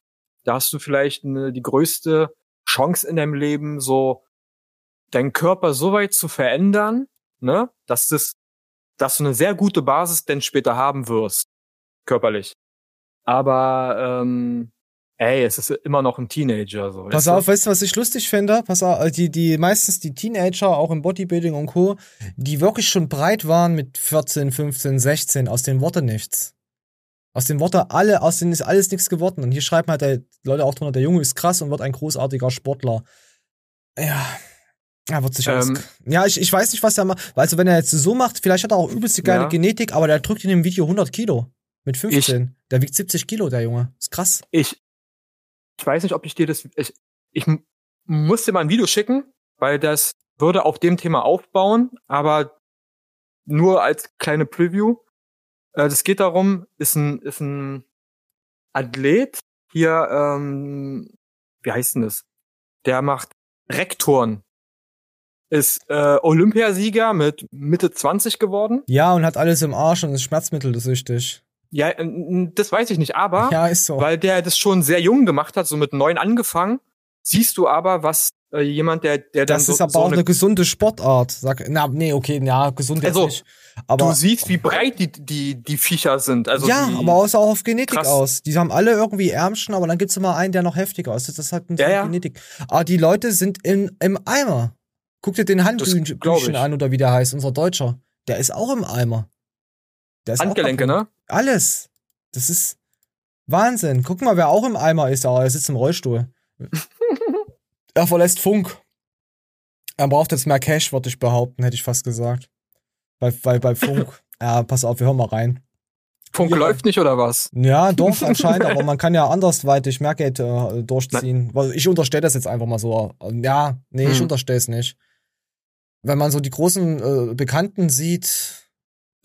Da hast du vielleicht eine, die größte Chance in deinem Leben, so deinen Körper so weit zu verändern, ne, dass das, dass du eine sehr gute Basis denn später haben wirst, körperlich. Aber ähm, ey, es ist immer noch ein Teenager. So, Pass auf, weißt du, was ich lustig finde? Pass auf, äh, die, die, meistens die Teenager, auch im Bodybuilding und Co., die wirklich schon breit waren mit 14, 15, 16, aus den Worte nichts. Aus den Worte alle, aus denen ist alles nichts geworden. Und hier schreiben halt der, Leute auch drunter, der Junge ist krass und wird ein großartiger Sportler. Ja. Er wird sich Ähm. Ja, ich, ich weiß nicht, was er macht. Also, wenn er jetzt so macht, vielleicht hat er auch übelst die geile Ja. Genetik, aber der drückt in dem Video 100 Kilo. Mit 15. der wiegt 70 Kilo, der Junge. Ist krass. ich, ich weiß nicht, ob ich dir das, ich, ich muss dir mal ein Video schicken, weil das würde auf dem Thema aufbauen, aber nur als kleine Preview. Äh, Das geht darum, ist ein, ist ein Athlet hier, ähm, wie heißt denn das? Der macht Rektoren. Ist äh, Olympiasieger mit Mitte 20 geworden. Ja, und hat alles im Arsch und ist schmerzmittelsüchtig. Ja, das weiß ich nicht, aber Ja, ist so. weil der das schon sehr jung gemacht hat, so mit neun angefangen, siehst du aber, was äh, jemand, der, der dann Das so, ist aber so auch eine, eine gesunde Sportart. Sag, na, nee, okay, ja, gesund Also, nicht. Aber, du siehst, wie breit die, die, die Viecher sind. Also ja, aber aus, auch auf Genetik krass. aus. Die haben alle irgendwie Ärmchen, aber dann gibt's immer einen, der noch heftiger ist. Das ist halt eine Ja, ja. Genetik. Aber die Leute sind in, im Eimer. Guck dir den Handbüchen an oder wie der heißt, unser Deutscher. Der ist auch im Eimer. Der ist Handgelenke, ne? Alles. Das ist Wahnsinn. Guck mal, wer auch im Eimer ist, aber er sitzt im Rollstuhl. er verlässt Funk. Er braucht jetzt mehr Cash, würde ich behaupten, hätte ich fast gesagt. Bei, bei, bei Funk. ja, pass auf, wir hören mal rein. Funk Ja. läuft nicht oder was? Ja, doch, anscheinend, aber man kann ja andersweitig mehr Geld äh, durchziehen. Weil Ich unterstelle das jetzt einfach mal so. Ja, nee, ich Hm. unterstelle es nicht. Wenn man so die großen äh, Bekannten sieht,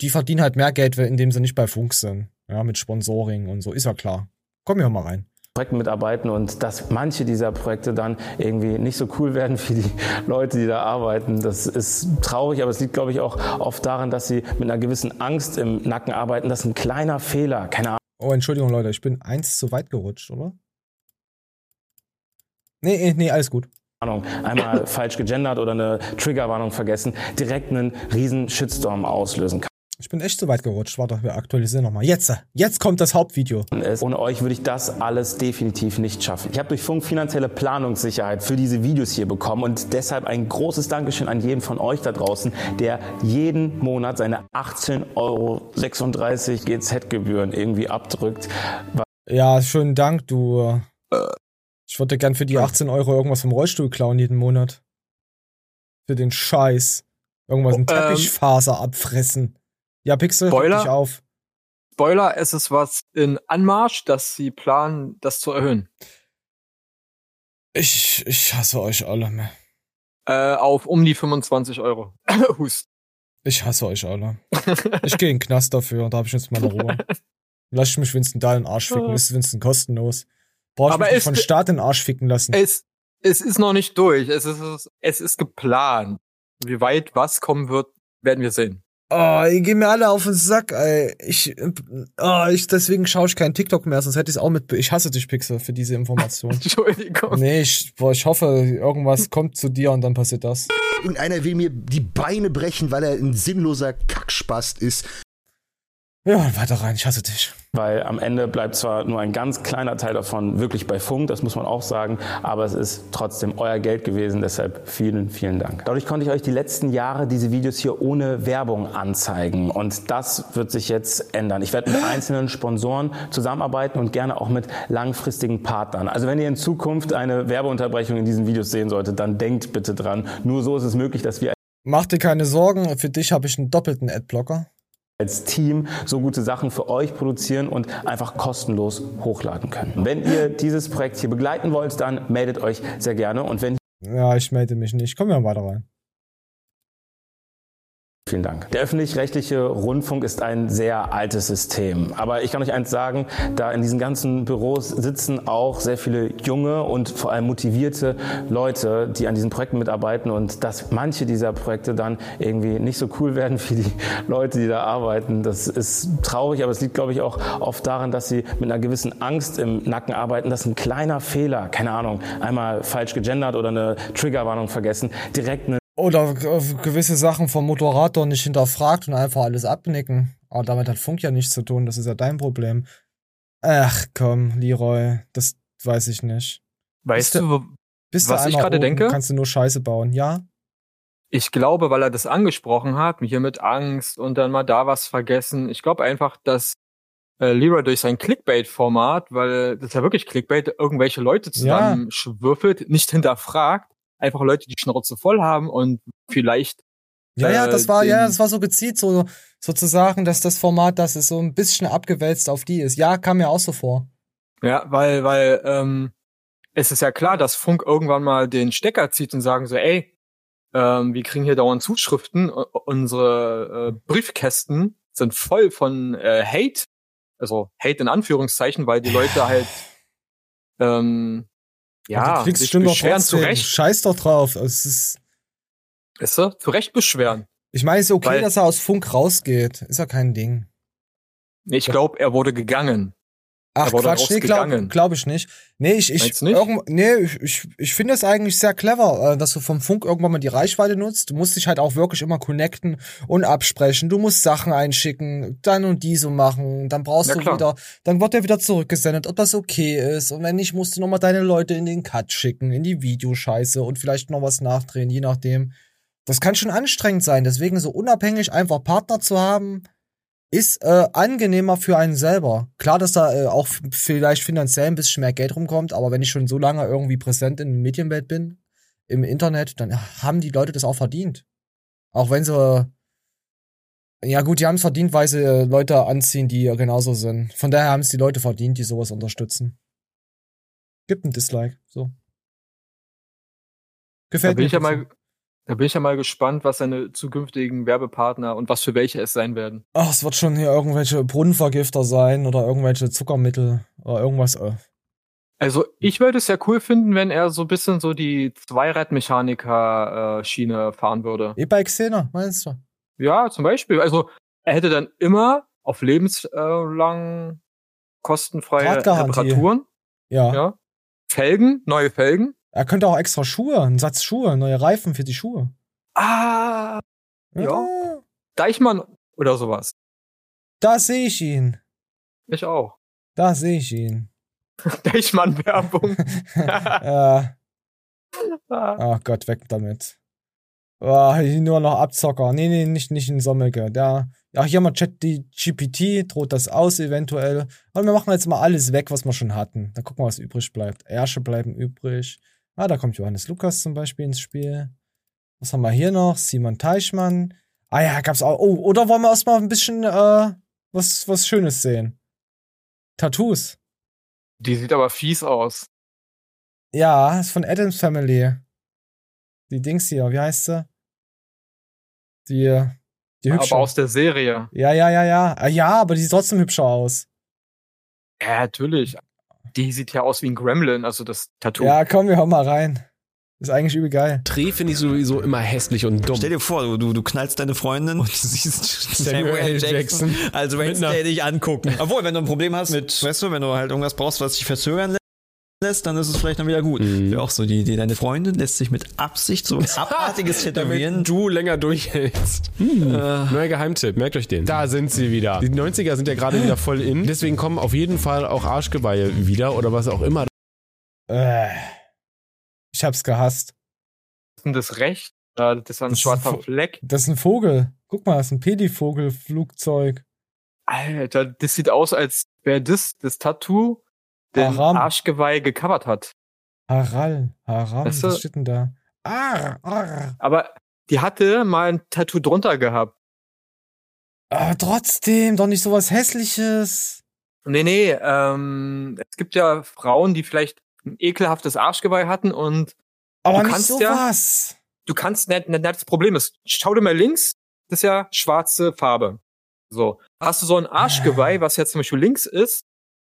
die verdienen halt mehr Geld, indem sie nicht bei Funk sind. Ja, mit Sponsoring und so, ist ja klar. Komm, wir mal rein. Projekten mitarbeiten und dass manche dieser Projekte dann irgendwie nicht so cool werden für die Leute, die da arbeiten. Das ist traurig, aber es liegt, glaube ich, auch oft daran, dass sie mit einer gewissen Angst im Nacken arbeiten. Das ist ein kleiner Fehler, keine Ahnung. Oh, Entschuldigung, Leute, ich bin eins zu weit gerutscht, oder? Nee, nee, alles gut. Ahnung, einmal falsch gegendert oder eine Triggerwarnung vergessen, direkt einen riesen Shitstorm auslösen kann. Ich bin echt zu weit gerutscht. Warte, wir aktualisieren nochmal. Jetzt, jetzt kommt das Hauptvideo. Ohne euch würde ich das alles definitiv nicht schaffen. Ich habe durch Funk finanzielle Planungssicherheit für diese Videos hier bekommen und deshalb ein großes Dankeschön an jeden von euch da draußen, der jeden Monat seine 18,36 Euro GZ-Gebühren irgendwie abdrückt. Ja, schönen Dank, du. Ich würde gern für die 18 Euro irgendwas vom Rollstuhl klauen jeden Monat. Für den Scheiß. Irgendwas in Oh, ähm, Teppichfaser abfressen. Ja, Pixel, Spoiler? dich auf. Spoiler, es ist was in Anmarsch, dass sie planen, das zu erhöhen. Ich, ich hasse euch alle. Äh, auf um die 25 Euro. Hust. Ich hasse euch alle. Ich gehe in den Knast dafür, da habe ich jetzt meine Ruhe. Lass ich mich Winston da in den Arsch ficken, ist Winston kostenlos. Brauch ich Aber mich nicht von Staat in den Arsch ficken lassen. Es, es ist noch nicht durch. Es ist, es ist geplant. Wie weit was kommen wird, werden wir sehen. Oh, ihr geht mir alle auf den Sack, ey. Ich, oh, ich, deswegen schaue ich keinen TikTok mehr, sonst hätte ich es auch mit. Ich hasse dich, Pixel, für diese Information. Entschuldigung. Nee, ich, boah, ich hoffe, irgendwas kommt zu dir und dann passiert das. Irgendeiner will mir die Beine brechen, weil er ein sinnloser Kackspast ist. Ja, weiter rein, ich hasse dich. Weil am Ende bleibt zwar nur ein ganz kleiner Teil davon wirklich bei Funk, das muss man auch sagen, aber es ist trotzdem euer Geld gewesen, deshalb vielen, vielen Dank. Dadurch konnte ich euch die letzten Jahre diese Videos hier ohne Werbung anzeigen und das wird sich jetzt ändern. Ich werde mit einzelnen Sponsoren zusammenarbeiten und gerne auch mit langfristigen Partnern. Also wenn ihr in Zukunft eine Werbeunterbrechung in diesen Videos sehen solltet, dann denkt bitte dran. Nur so ist es möglich, dass wir Mach dir keine Sorgen, für dich habe ich einen doppelten Adblocker als Team so gute Sachen für euch produzieren und einfach kostenlos hochladen können. Wenn ihr dieses Projekt hier begleiten wollt, dann meldet euch sehr gerne und wenn Ja, ich melde mich nicht. Kommen wir mal weiter rein. Vielen Dank. Der öffentlich-rechtliche Rundfunk ist ein sehr altes System. Aber ich kann euch eins sagen, da in diesen ganzen Büros sitzen auch sehr viele junge und vor allem motivierte Leute, die an diesen Projekten mitarbeiten und dass manche dieser Projekte dann irgendwie nicht so cool werden wie die Leute, die da arbeiten, das ist traurig, aber es liegt, glaube ich, auch oft daran, dass sie mit einer gewissen Angst im Nacken arbeiten, dass ein kleiner Fehler, keine Ahnung, einmal falsch gegendert oder eine Triggerwarnung vergessen, direkt eine Oder gewisse Sachen vom Moderator nicht hinterfragt und einfach alles abnicken. Aber damit hat Funk ja nichts zu tun, das ist ja dein Problem. Ach komm, Leroy, das weiß ich nicht. Weißt Bist du, Bist was du ich gerade denke? Kannst du nur Scheiße bauen, ja? Ich glaube, weil er das angesprochen hat, hier mit Angst und dann mal da was vergessen. Ich glaube einfach, dass äh, Leroy durch sein Clickbait-Format, weil das ist ja wirklich Clickbait, irgendwelche Leute zusammenschwürfelt, nicht hinterfragt, einfach Leute, die Schnauze voll haben und vielleicht Ja, ja, äh, das war, den- ja, das war so gezielt, so, sozusagen, dass das Format, das ist so ein bisschen abgewälzt auf die ist. Ja, kam mir auch so vor. Ja, weil, weil ähm, es ist ja klar, dass Funk irgendwann mal den Stecker zieht und sagen so, ey, ähm, wir kriegen hier dauernd Zuschriften, unsere äh, Briefkästen sind voll von äh, Hate, also Hate in Anführungszeichen, weil die Leute halt ähm, ja, du kriegst sich beschweren, zu. Recht, Scheiß doch drauf. Es ist, weißt du, zu Recht beschweren. ich meine, es ist okay, Weil- dass er aus Funk rausgeht. Ist ja kein Ding. Ich glaube, er wurde gegangen. Ach er wurde Quatsch, nee, glaube glaub ich nicht. Nee, ich, ich, irgend- nee, ich, ich, ich finde es eigentlich sehr clever, äh, dass du vom Funk irgendwann mal die Reichweite nutzt. Du musst dich halt auch wirklich immer connecten und absprechen. Du musst Sachen einschicken, dann und die so machen. Dann brauchst Ja, du klar. wieder, dann wird der wieder zurückgesendet, ob das okay ist. Und wenn nicht, musst du nochmal deine Leute in den Cut schicken, in die Videoscheiße und vielleicht noch was nachdrehen, je nachdem. Das kann schon anstrengend sein. Deswegen so unabhängig einfach Partner zu haben, ist äh, angenehmer für einen selber. Klar, dass da äh, auch vielleicht finanziell ein bisschen mehr Geld rumkommt, aber wenn ich schon so lange irgendwie präsent in der Medienwelt bin, im Internet, dann haben die Leute das auch verdient. Auch wenn sie ja gut, die haben es verdient, weil sie äh, Leute anziehen, die genauso sind. Von daher haben es die Leute verdient, die sowas unterstützen. Gibt ein Dislike, so. Da Gefällt bin mir. ich ja mal, da bin ich ja mal gespannt, was seine zukünftigen Werbepartner und was für welche es sein werden. Ach, es wird schon hier irgendwelche Brunnenvergifter sein oder irgendwelche Zuckermittel oder irgendwas. Also ich würde es ja cool finden, wenn er so ein bisschen so die Zweiradmechaniker-Schiene fahren würde. E-Bike-Szene, meinst du? Ja, zum Beispiel. Also er hätte dann immer auf lebenslang kostenfreie. Reparaturen. Ja. Ja. Felgen, neue Felgen. Er könnte auch extra Schuhe, einen Satz Schuhe, neue Reifen für die Schuhe. Ah, ja. Deichmann oder sowas. Da sehe ich ihn. Ich auch. Da sehe ich ihn. Deichmann-Werbung. äh, oh Gott, weg damit. Oh, hier nur noch Abzocker. Nee, nee, nicht, nicht in Sommelke. Ja, hier mal Chat die GPT, droht das aus eventuell. Und wir machen jetzt mal alles weg, was wir schon hatten. Dann gucken wir, was übrig bleibt. Ärsche bleiben übrig. Ah, da kommt Johannes Lukas zum Beispiel ins Spiel. Was haben wir hier noch? Simon Teichmann. Ah ja, gab's auch. Oh, oder wollen wir erstmal ein bisschen äh, was, was Schönes sehen? Tattoos. Die sieht aber fies aus. Ja, ist von Adams Family. Die Dings hier, wie heißt sie? Die, die hübsche. Aber aus der Serie. Ja, ja, ja, ja. Ah, Ja, aber die sieht trotzdem hübscher aus. Ja, natürlich. Die sieht ja aus wie ein Gremlin, also das Tattoo. Ja, komm, wir hauen mal rein. Ist eigentlich übel geil. Dreh finde ich sowieso immer hässlich und dumm. Stell dir vor, du, du, knallst deine Freundin und du siehst Samuel L. Jackson. als Mit einer- Wednesday dich angucken. Obwohl, wenn du ein Problem hast mit, weißt du, wenn du halt irgendwas brauchst, was dich verzögern lässt, lässt, dann ist es vielleicht dann wieder gut. Mhm. Wäre auch so die Idee. Deine Freundin lässt sich mit Absicht so was Abartiges tätowieren. Damit du länger durchhältst. Hm. Neuer Geheimtipp, merkt euch den. Da sind sie wieder. Die 90er sind ja gerade wieder voll in. Deswegen kommen auf jeden Fall auch Arschgeweihe wieder oder was auch immer. Äh, ich hab's gehasst. Ist denn das recht? Äh, Das ist ein Das ist schwarzer ein Vo- Fleck. Das ist ein Vogel. Guck mal, das ist ein Pedivogel-Flugzeug. Alter, das sieht aus, als wäre das das Tattoo, den Aram. Arschgeweih gecovert hat. Haral, Haram, Weißt du- was steht denn da? Arr, arr. Aber die hatte mal ein Tattoo drunter gehabt. Aber trotzdem, doch nicht sowas Hässliches. Nee, nee, ähm, es gibt ja Frauen, die vielleicht ein ekelhaftes Arschgeweih hatten und Aber du kannst sowas. ja, du kannst nicht, nicht, nicht das Problem ist, schau dir mal links, das ist ja schwarze Farbe. So. Hast du so ein Arschgeweih, was jetzt zum Beispiel links ist,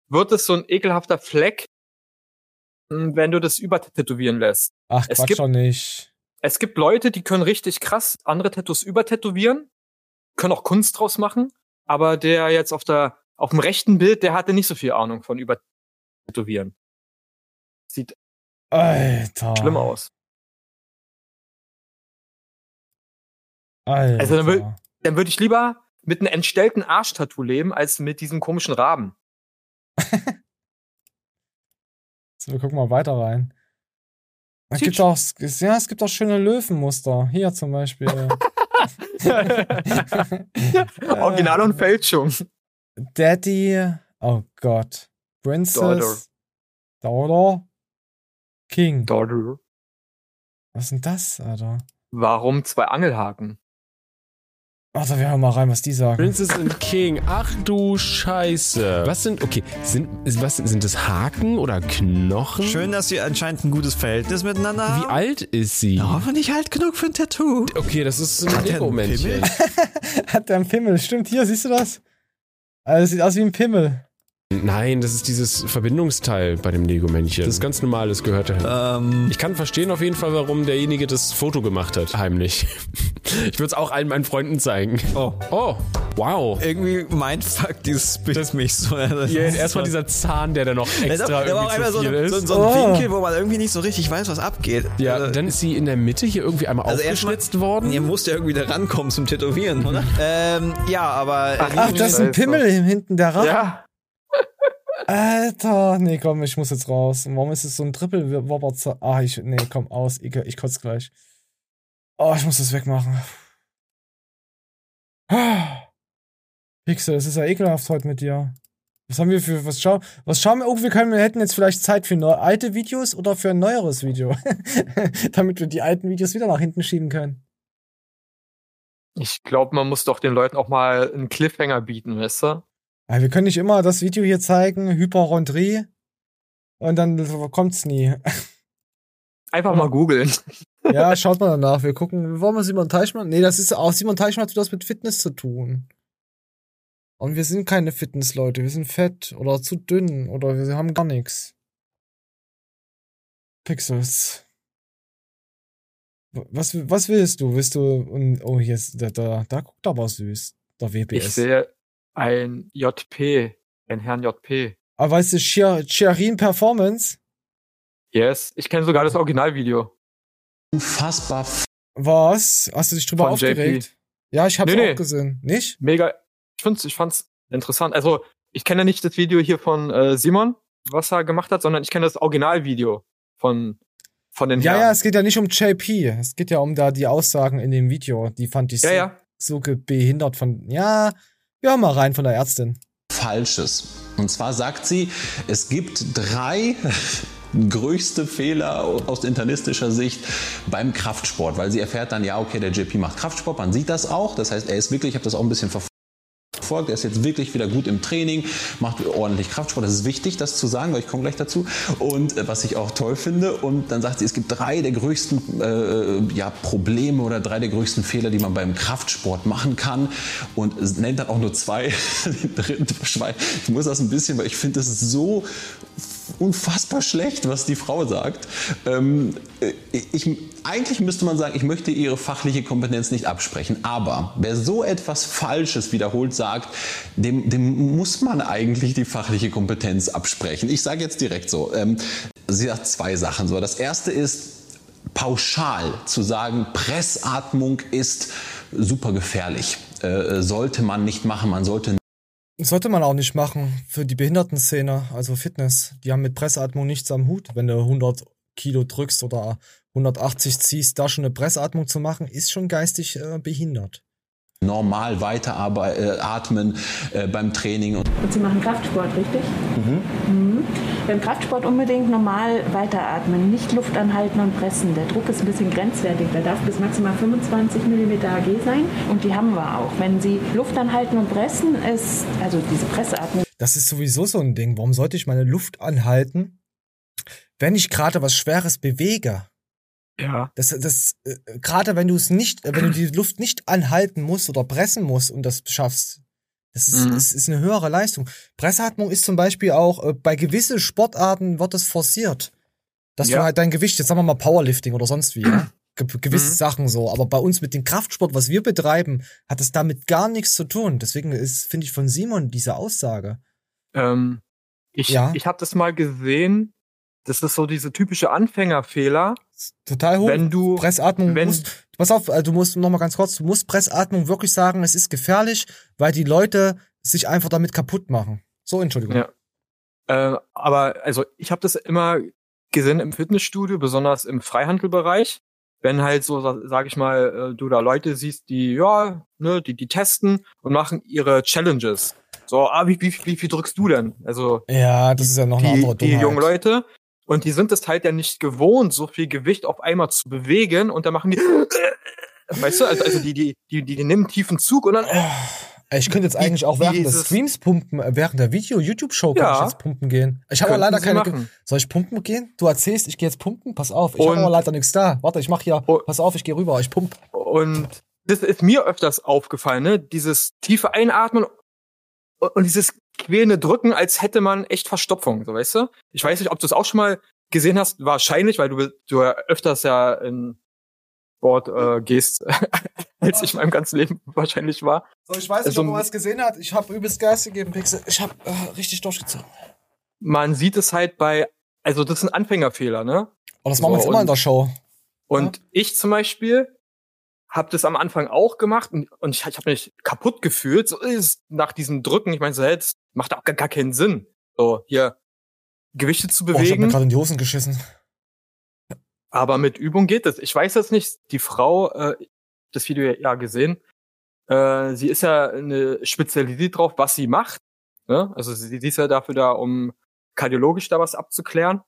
wird es so ein ekelhafter Fleck, mh, wenn du das übertätowieren lässt. Ach, Es Quatsch gibt- doch nicht. Es gibt Leute, die können richtig krass andere Tattoos übertätowieren, können auch Kunst draus machen, aber der jetzt auf der, auf dem rechten Bild, der hatte nicht so viel Ahnung von übertätowieren. Sieht Alter. schlimm aus. Alter. Also dann, wür- dann würde ich lieber mit einem entstellten Arschtattoo leben, als mit diesem komischen Raben. So, wir gucken mal weiter rein. Es gibt auch, ja, es gibt auch schöne Löwenmuster. Hier zum Beispiel. Original und Fälschung. Daddy. Oh Gott. Princess. Daughter. King. Daughter. Was ist denn das, Alter? Warum zwei Angelhaken? Warte, wir hören mal rein, was die sagen. Princess and King. Ach du Scheiße. Was sind, okay, sind, was, sind das Haken oder Knochen? Schön, dass sie anscheinend ein gutes Verhältnis miteinander haben. Wie alt ist sie? Ja, hoffentlich alt genug für ein Tattoo. Okay, das ist ein Hat der einen Lego-Männchen. Pimmel? Hat der einen Pimmel? Stimmt, hier, siehst du das? Also, sieht aus wie ein Pimmel. Nein, das ist dieses Verbindungsteil bei dem Lego-Männchen. Das ist ganz normal, das gehört dahin. Ähm, Ich kann verstehen auf jeden Fall, warum derjenige das Foto gemacht hat, heimlich. Ich würde es auch allen meinen Freunden zeigen. Oh. Oh, wow. irgendwie mindfuck dieses Bild mich so. Das Ja, ist erstmal so- dieser Zahn, der da noch Ja, extra da, da war auch irgendwie so, viel ein- ist. so, so ein Oh. Winkel, wo man irgendwie nicht so richtig weiß, was abgeht. ja, Also- dann ist sie in der Mitte hier irgendwie einmal Also aufgeschlitzt worden. Ihr musst ja irgendwie da rankommen zum Tätowieren, oder? ähm, ja, aber. äh, Ach, das ist ein Pimmel hinten, der Rachen. Ja. Alter, nee, komm, ich muss jetzt raus. Warum ist es so ein triple wobber Ah, ich, nee, komm, aus, ich, ich kotze gleich. Oh, ich muss das wegmachen. Pixel, es ist ja ekelhaft heute mit dir. Was haben wir für, was schau, was schauen wir, oh, wir können, wir hätten jetzt vielleicht Zeit für neu, alte Videos oder für ein neueres Video. Damit wir die alten Videos wieder nach hinten schieben können. Ich glaube, man muss doch den Leuten auch mal einen Cliffhanger bieten, weißt du? Ja, wir können nicht immer das Video hier zeigen, Hyperondrie, und dann kommt's nie. Einfach mal googeln. Ja, schaut mal danach. Wir gucken, wollen wir Simon Teichmann? Nee, das ist auch Simon Teichmann hat was mit Fitness zu tun. Und wir sind keine Fitnessleute, wir sind fett oder zu dünn oder wir haben gar nichts. Pixels. Was, was willst du? Willst du, und, oh, hier ist, da, da, da guckt aber süß. Der WBS. Ich sehe ein JP, ein Herrn JP. aber weißt du, Chiar- Chiarin Performance? Yes, ich kenne sogar das Originalvideo. Unfassbar. Was? Hast du dich drüber Von aufgeregt? JP. Ja, ich hab's Nee, auch nee. gesehen. Nicht? Mega, ich find's, ich fand's interessant. Also, ich kenne ja nicht das Video hier von äh, Simon, was er gemacht hat, sondern ich kenne das Originalvideo von, von den Ja, Herren. ja, es geht ja nicht um JP. Es geht ja um da die Aussagen in dem Video. Die fand ich Ja, so, ja. so behindert von. Ja, hören mal rein von der Ärztin. Falsches. Und zwar sagt sie, es gibt drei größte Fehler aus internistischer Sicht beim Kraftsport, weil sie erfährt dann, ja, okay, der JP macht Kraftsport, man sieht das auch, das heißt, er ist wirklich, ich habe das auch ein bisschen verfolgt, er ist jetzt wirklich wieder gut im Training, macht ordentlich Kraftsport. Das ist wichtig, das zu sagen, weil ich komme gleich dazu. Und äh, was ich auch toll finde. Und dann sagt sie, es gibt drei der größten äh, ja, Probleme oder drei der größten Fehler, die man beim Kraftsport machen kann. Und nennt dann auch nur zwei. Den dritten verschweigt. Ich muss das ein bisschen, weil ich finde, das ist so unfassbar schlecht, was die Frau sagt. Ähm, äh, ich, eigentlich müsste man sagen, ich möchte ihre fachliche Kompetenz nicht absprechen. Aber wer so etwas Falsches wiederholt sagt, dem, dem muss man eigentlich die fachliche Kompetenz absprechen. Ich sage jetzt direkt so. Ähm, sie sagt zwei Sachen. So, das erste ist pauschal zu sagen, Pressatmung ist super gefährlich. Äh, sollte man nicht machen. Man sollte sollte man auch nicht machen für die Behindertenszene, also Fitness. Die haben mit Pressatmung nichts am Hut. Wenn du 100 Kilo drückst oder 180 ziehst, da schon eine Pressatmung zu machen, ist schon geistig äh, behindert normal weiteratmen äh, äh, beim Training. Und Sie machen Kraftsport, richtig? Mhm. mhm. Beim Kraftsport unbedingt normal weiteratmen, nicht Luft anhalten und pressen. Der Druck ist ein bisschen grenzwertig, der darf bis maximal 25 mm Ag sein und die haben wir auch. Wenn Sie Luft anhalten und pressen, ist also diese Pressatmung. Das ist sowieso so ein Ding. Warum sollte ich meine Luft anhalten, wenn ich gerade was Schweres bewege? Ja. Das, das, äh, gerade wenn du es nicht, wenn du die Luft nicht anhalten musst oder pressen musst und das schaffst, das ist, mhm. ist, ist eine höhere Leistung. Presseatmung ist zum Beispiel auch, äh, bei gewissen Sportarten wird es forciert. Dass ja. du halt dein Gewicht, jetzt sagen wir mal Powerlifting oder sonst wie, ja? Ge gewisse mhm. Sachen so. Aber bei uns mit dem Kraftsport, was wir betreiben, hat es damit gar nichts zu tun. Deswegen ist, finde ich, von Simon diese Aussage. Ähm, ich ja? ich habe das mal gesehen, das ist so diese typische Anfängerfehler. Total hoch. Wenn du Pressatmung wenn, musst, pass auf, äh, du musst noch mal ganz kurz, du musst Pressatmung wirklich sagen, es ist gefährlich, weil die Leute sich einfach damit kaputt machen. So, Entschuldigung. Ja. Äh, aber also ich habe das immer gesehen im Fitnessstudio, besonders im Freihandelbereich, wenn halt so, sag ich mal, äh, du da Leute siehst, die ja, ne, die die testen und machen ihre Challenges. So, ah, wie, wie, wie viel drückst du denn? Also ja, das ist ja noch eine andere Dummheit. Die jungen Leute, und die sind es halt ja nicht gewohnt, so viel Gewicht auf einmal zu bewegen und dann machen die, weißt du, also, also die, die, die, die nehmen tiefen Zug und dann. Ich könnte jetzt eigentlich auch während des Streams pumpen, äh, während der Video-YouTube-Show ja. ich jetzt pumpen gehen. Ich habe leider keine. Machen. Soll ich pumpen gehen? Du erzählst, ich gehe jetzt pumpen? Pass auf, ich habe leider nichts da. Warte, ich mach hier. Pass auf, ich gehe rüber, ich pump. Und das ist mir öfters aufgefallen, ne? Dieses tiefe Einatmen und dieses quälende Drücken, als hätte man echt Verstopfung, so weißt du? Ich weiß nicht, ob du es auch schon mal gesehen hast, wahrscheinlich, weil du, du öfters ja in Sport äh, gehst, als ich in meinem ganzen Leben wahrscheinlich war. So, ich weiß nicht, also, ob man was gesehen hat. Ich habe übelst Gas gegeben, Pixel. Ich habe äh, richtig durchgezogen. Man sieht es halt bei, also das sind Anfängerfehler, ne? Aber das machen wir jetzt immer in der Show. Und ja? ich zum Beispiel habe das am Anfang auch gemacht und, und ich, ich habe mich kaputt gefühlt. So ist nach diesem Drücken. Ich meine, so, hey, das macht auch gar, gar keinen Sinn. So hier Gewichte zu bewegen. Oh, ich hab mir gerade in die Hosen geschissen. Aber mit Übung geht es. Ich weiß das nicht. Die Frau, äh, das Video ja gesehen, äh, sie ist ja eine spezialisiert drauf, was sie macht. Ne? Also sie, sie ist ja dafür da, um kardiologisch da was abzuklären.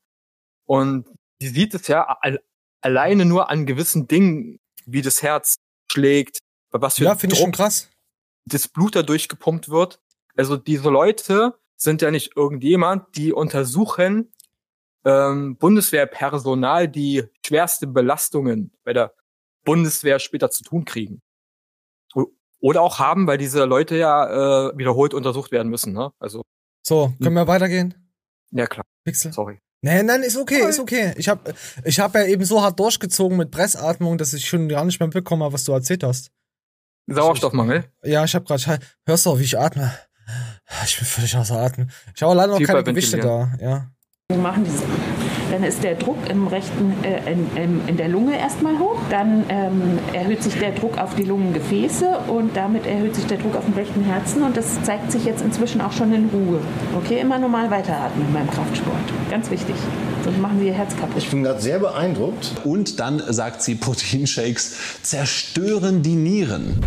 Und sie sieht es ja alleine nur an gewissen Dingen, wie das Herz schlägt, was für ja, finde ich schon krass. das Blut da durchgepumpt wird. Also diese Leute sind ja nicht irgendjemand, die untersuchen ähm, Bundeswehrpersonal, die schwerste Belastungen bei der Bundeswehr später zu tun kriegen. Oder auch haben, weil diese Leute ja äh, wiederholt untersucht werden müssen. Ne? Also so, können wir weitergehen? Ja klar. Pixel. Sorry. Nein, nein, ist okay, ist okay. Ich habe ich hab ja eben so hart durchgezogen mit Pressatmung, dass ich schon gar nicht mehr mitbekommen habe, was du erzählt hast. Sauerstoffmangel? Ja, ich habe gerade. Hörst du, wie ich atme? Ich bin völlig außer Atem. Ich habe leider noch keine Gewichte da, ja. Wir machen diese dann ist der Druck im rechten, äh, in, in, in, der Lunge erstmal hoch. Dann ähm, erhöht sich der Druck auf die Lungengefäße und damit erhöht sich der Druck auf dem rechten Herzen. Und das zeigt sich jetzt inzwischen auch schon in Ruhe. Okay, immer normal weiteratmen beim Kraftsport. Ganz wichtig. Sonst machen wir ihr Herz kaputt. Ich bin gerade sehr beeindruckt. Und dann sagt sie, Proteinshakes zerstören die Nieren.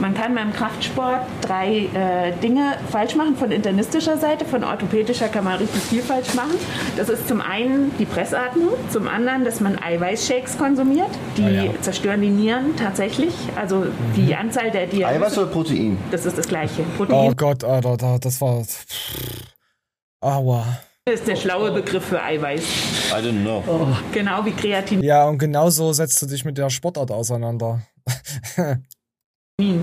Man kann beim Kraftsport drei äh, Dinge falsch machen von internistischer Seite. Von orthopädischer kann man richtig viel falsch machen. Das ist zum einen die Pressatmung, zum anderen, dass man Eiweißshakes konsumiert. Die ah, ja. zerstören die Nieren tatsächlich. Also die mhm. Anzahl der Dialyse. Eiweiß oder Protein? Das ist das gleiche. Protein. Oh Gott, Alter, das war. Aua. Das ist der schlaue Begriff für Eiweiß. I don't know. Oh, genau wie Kreatin. Ja, und genau so setzt du dich mit der Sportart auseinander.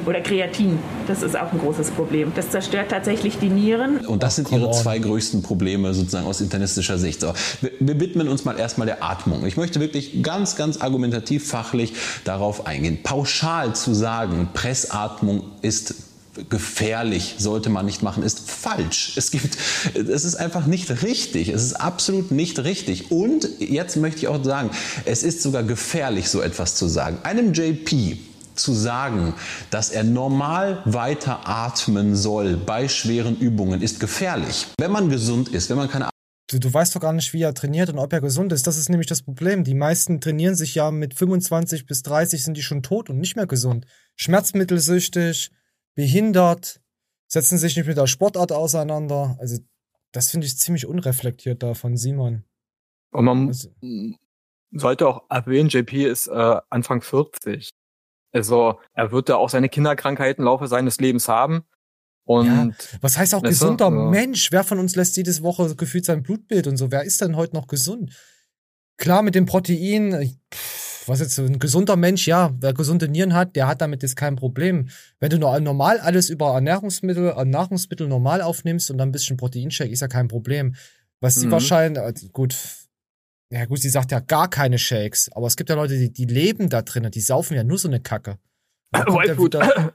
oder Kreatin. Das ist auch ein großes Problem. Das zerstört tatsächlich die Nieren. Und das sind ihre zwei größten Probleme sozusagen aus internistischer Sicht. So, wir, wir widmen uns mal erstmal der Atmung. Ich möchte wirklich ganz, ganz argumentativ fachlich darauf eingehen. Pauschal zu sagen, Pressatmung ist gefährlich, sollte man nicht machen, ist falsch. Es gibt, es ist einfach nicht richtig. Es ist absolut nicht richtig. Und jetzt möchte ich auch sagen, es ist sogar gefährlich, so etwas zu sagen. Einem JP zu sagen, dass er normal weiter atmen soll bei schweren Übungen, ist gefährlich. Wenn man gesund ist, wenn man keine Du, du weißt doch gar nicht, wie er trainiert und ob er gesund ist. Das ist nämlich das Problem. Die meisten trainieren sich ja mit 25 bis 30 sind die schon tot und nicht mehr gesund. Schmerzmittelsüchtig, behindert, setzen sich nicht mit der Sportart auseinander. Also, das finde ich ziemlich unreflektiert da von Simon. Und man Also- sollte auch erwähnen, JP ist äh, Anfang 40. Also er wird da auch seine Kinderkrankheiten im Laufe seines Lebens haben. Und Was heißt auch Weißt du? gesunder Ja. Mensch? Wer von uns lässt jedes Woche gefühlt sein Blutbild und so? Wer ist denn heute noch gesund? Klar, mit dem Protein, pff, was jetzt, ein gesunder Mensch, ja, wer gesunde Nieren hat, der hat damit jetzt kein Problem. Wenn du nur normal alles über Ernährungsmittel, äh, Nahrungsmittel normal aufnimmst und dann ein bisschen Proteinshake, ist ja kein Problem. Was sie Mhm. wahrscheinlich, also gut, ja gut, sie sagt ja gar keine Shakes, aber es gibt ja Leute, die, die leben da drinnen, die saufen ja nur so eine Kacke. Dann kommt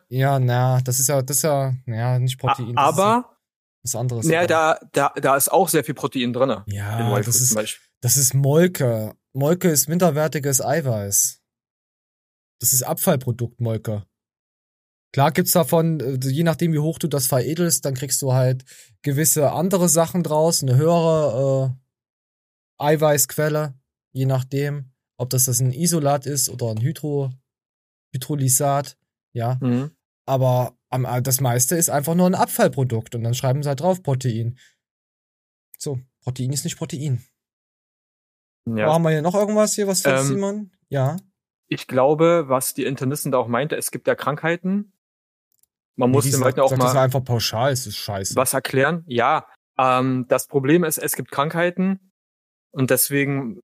ja, na, das ist ja, das ist ja, ja, nicht Protein. aber was anderes. ja, da, da, da ist auch sehr viel Protein drin. Ja, das ist-. Das ist Molke. Molke ist minderwertiges Eiweiß. Das ist Abfallprodukt, Molke. Klar gibt's davon, äh, je nachdem wie hoch du das veredelst, dann kriegst du halt gewisse andere Sachen draus, eine höhere äh, Eiweißquelle, je nachdem, ob das, das ein Isolat ist oder ein Hydro, Hydrolysat, ja. Mhm. Aber am, äh, das meiste ist einfach nur ein Abfallprodukt und dann schreiben sie halt drauf Protein. So, Protein ist nicht Protein. Ja. Haben wir hier noch irgendwas hier, was für Ähm, Simon? Ja. Ich glaube, was die Internistin da auch meinte, es gibt ja Krankheiten. Man muss Nee, die den Leuten auch sagt das mal einfach pauschal, es ist scheiße. was erklären. Ja, ähm, das Problem ist, es gibt Krankheiten und deswegen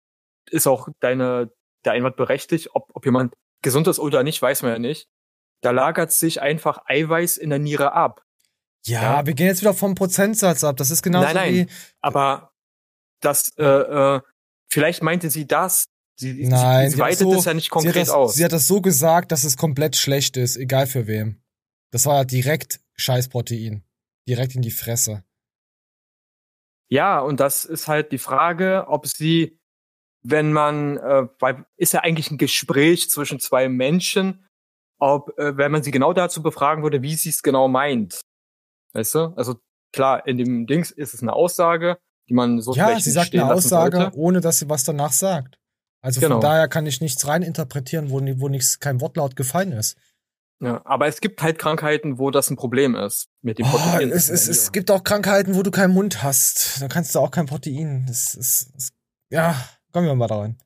ist auch deine der Einwand berechtigt, ob, ob jemand gesund ist oder nicht, weiß man ja nicht. Da lagert sich einfach Eiweiß in der Niere ab. Ja, wir gehen jetzt wieder vom Prozentsatz ab. Das ist genauso nein, nein, wie. aber das, äh, äh, vielleicht meinte sie das. Sie, Nein, sie, sie weitet so- es ja nicht sie konkret das, aus. Sie hat das so gesagt, dass es komplett schlecht ist, egal für wem. Das war ja direkt Scheißprotein. Direkt in die Fresse. Ja, und das ist halt die Frage, ob sie, wenn man, äh, weil ist ja eigentlich ein Gespräch zwischen zwei Menschen, ob, äh, wenn man sie genau dazu befragen würde, wie sie es genau meint. Weißt du? Also klar, in dem Dings ist es eine Aussage, die man so ja, vielleicht sie sagt eine Aussage, sollte. ohne dass sie was danach sagt. Also Genau. von daher kann ich nichts reininterpretieren, wo, wo nichts, kein Wortlaut gefallen ist. Ja, aber es gibt halt Krankheiten, wo das ein Problem ist mit dem Oh, Protein. es, es, es gibt auch Krankheiten, wo du keinen Mund hast. Da kannst du auch kein Protein. Das ist, ja, kommen wir mal da rein.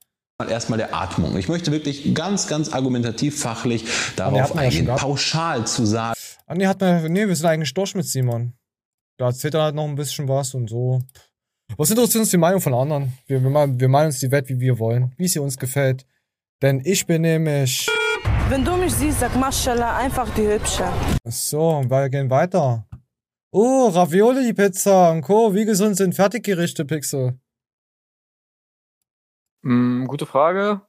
Erstmal der Atmung. Ich möchte wirklich ganz, ganz argumentativ, fachlich darauf ja eingehen, gehabt. pauschal zu sagen. Ah, nee, hat man, nee, wir sind eigentlich durch mit Simon. Da erzählt er halt noch ein bisschen was und so. Was interessiert uns die Meinung von anderen? Wir, wir, malen- wir malen uns die Welt, wie wir wollen, wie sie uns gefällt. Denn ich bin nämlich. Wenn du mich siehst, sag Maschallah, einfach die Hübsche. So, wir gehen weiter. Oh, Ravioli-Pizza und Co. Wie gesund sind Fertiggerichte, Pixel? Hm, gute Frage.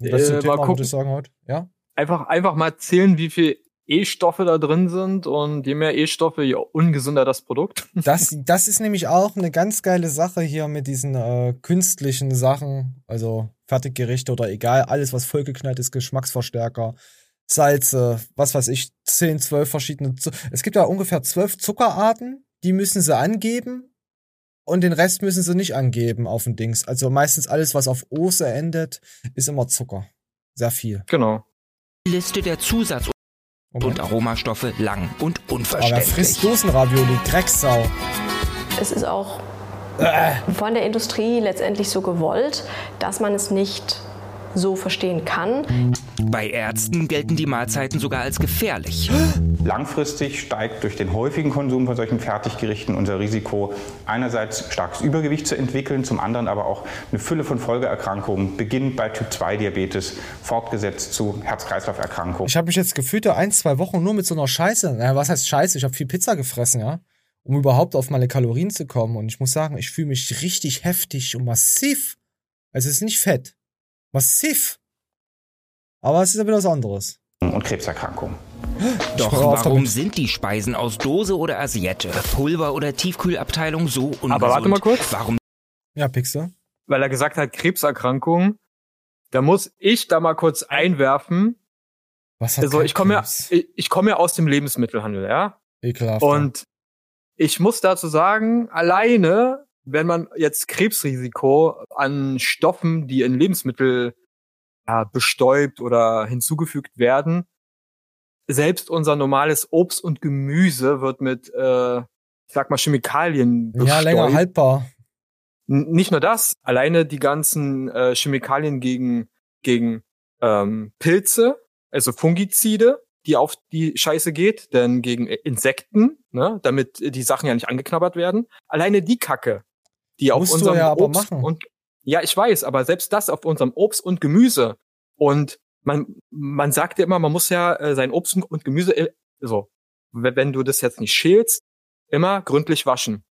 Das ist Äh, Thema, mal gucken. ich sagen heute. Ja? Einfach, einfach mal zählen, wie viel E-Stoffe da drin sind und je mehr E-Stoffe, je ungesünder das Produkt. Das, das ist nämlich auch eine ganz geile Sache hier mit diesen äh, künstlichen Sachen, also Fertiggerichte oder egal, alles was vollgeknallt ist, Geschmacksverstärker, Salze, was weiß ich, 10, 12 verschiedene. Zu es gibt ja ungefähr 12 Zuckerarten, die müssen sie angeben und den Rest müssen sie nicht angeben auf den Dings. Also meistens alles, was auf Ose endet, ist immer Zucker. Sehr viel. Genau. Liste der Zusatz- und Aromastoffe lang und Aber unverständlich. frisst Dosenravioli? Drecksau. Es ist auch Äh. von der Industrie letztendlich so gewollt, dass man es nicht so verstehen kann. Bei Ärzten gelten die Mahlzeiten sogar als gefährlich. Langfristig steigt durch den häufigen Konsum von solchen Fertiggerichten unser Risiko, einerseits starkes Übergewicht zu entwickeln, zum anderen aber auch eine Fülle von Folgeerkrankungen, beginnend bei Typ-2-Diabetes, fortgesetzt zu Herz-Kreislauf-Erkrankungen. Ich habe mich jetzt gefühlte ein, zwei Wochen nur mit so einer Scheiße. Naja, was heißt Scheiße? Ich habe viel Pizza gefressen, ja. Um überhaupt auf meine Kalorien zu kommen. Und ich muss sagen, ich fühle mich richtig heftig und massiv. Also es ist nicht fett. Massiv. Aber es ist ja wieder was anderes. Und Krebserkrankungen. Doch warum damit. sind die Speisen aus Dose oder Asiette, Pulver oder Tiefkühlabteilung so ungesund? Aber warte mal kurz. Warum Ja, Pixel. Weil er gesagt hat, Krebserkrankungen. Da muss ich da mal kurz einwerfen. Was hat Also ich komme ja, ich, ich komme ja aus dem Lebensmittelhandel, ja. Ekelhaft. Und ich muss dazu sagen, alleine, wenn man jetzt Krebsrisiko an Stoffen, die in Lebensmittel ja, bestäubt oder hinzugefügt werden, selbst unser normales Obst und Gemüse wird mit, äh, ich sag mal, Chemikalien bestäubt. ja, länger haltbar. N- Nicht nur das, alleine die ganzen äh, Chemikalien gegen, gegen ähm, Pilze, also Fungizide, die auf die Scheiße geht, denn gegen äh, Insekten, ne, damit die Sachen ja nicht angeknabbert werden. Alleine die Kacke, die auf Musst du unserem ja aber Obst machen. und ja, ich weiß, aber selbst das auf unserem Obst und Gemüse und man man sagt ja immer, man muss ja äh, sein Obst und Gemüse äh, so, wenn du das jetzt nicht schälst, immer gründlich waschen.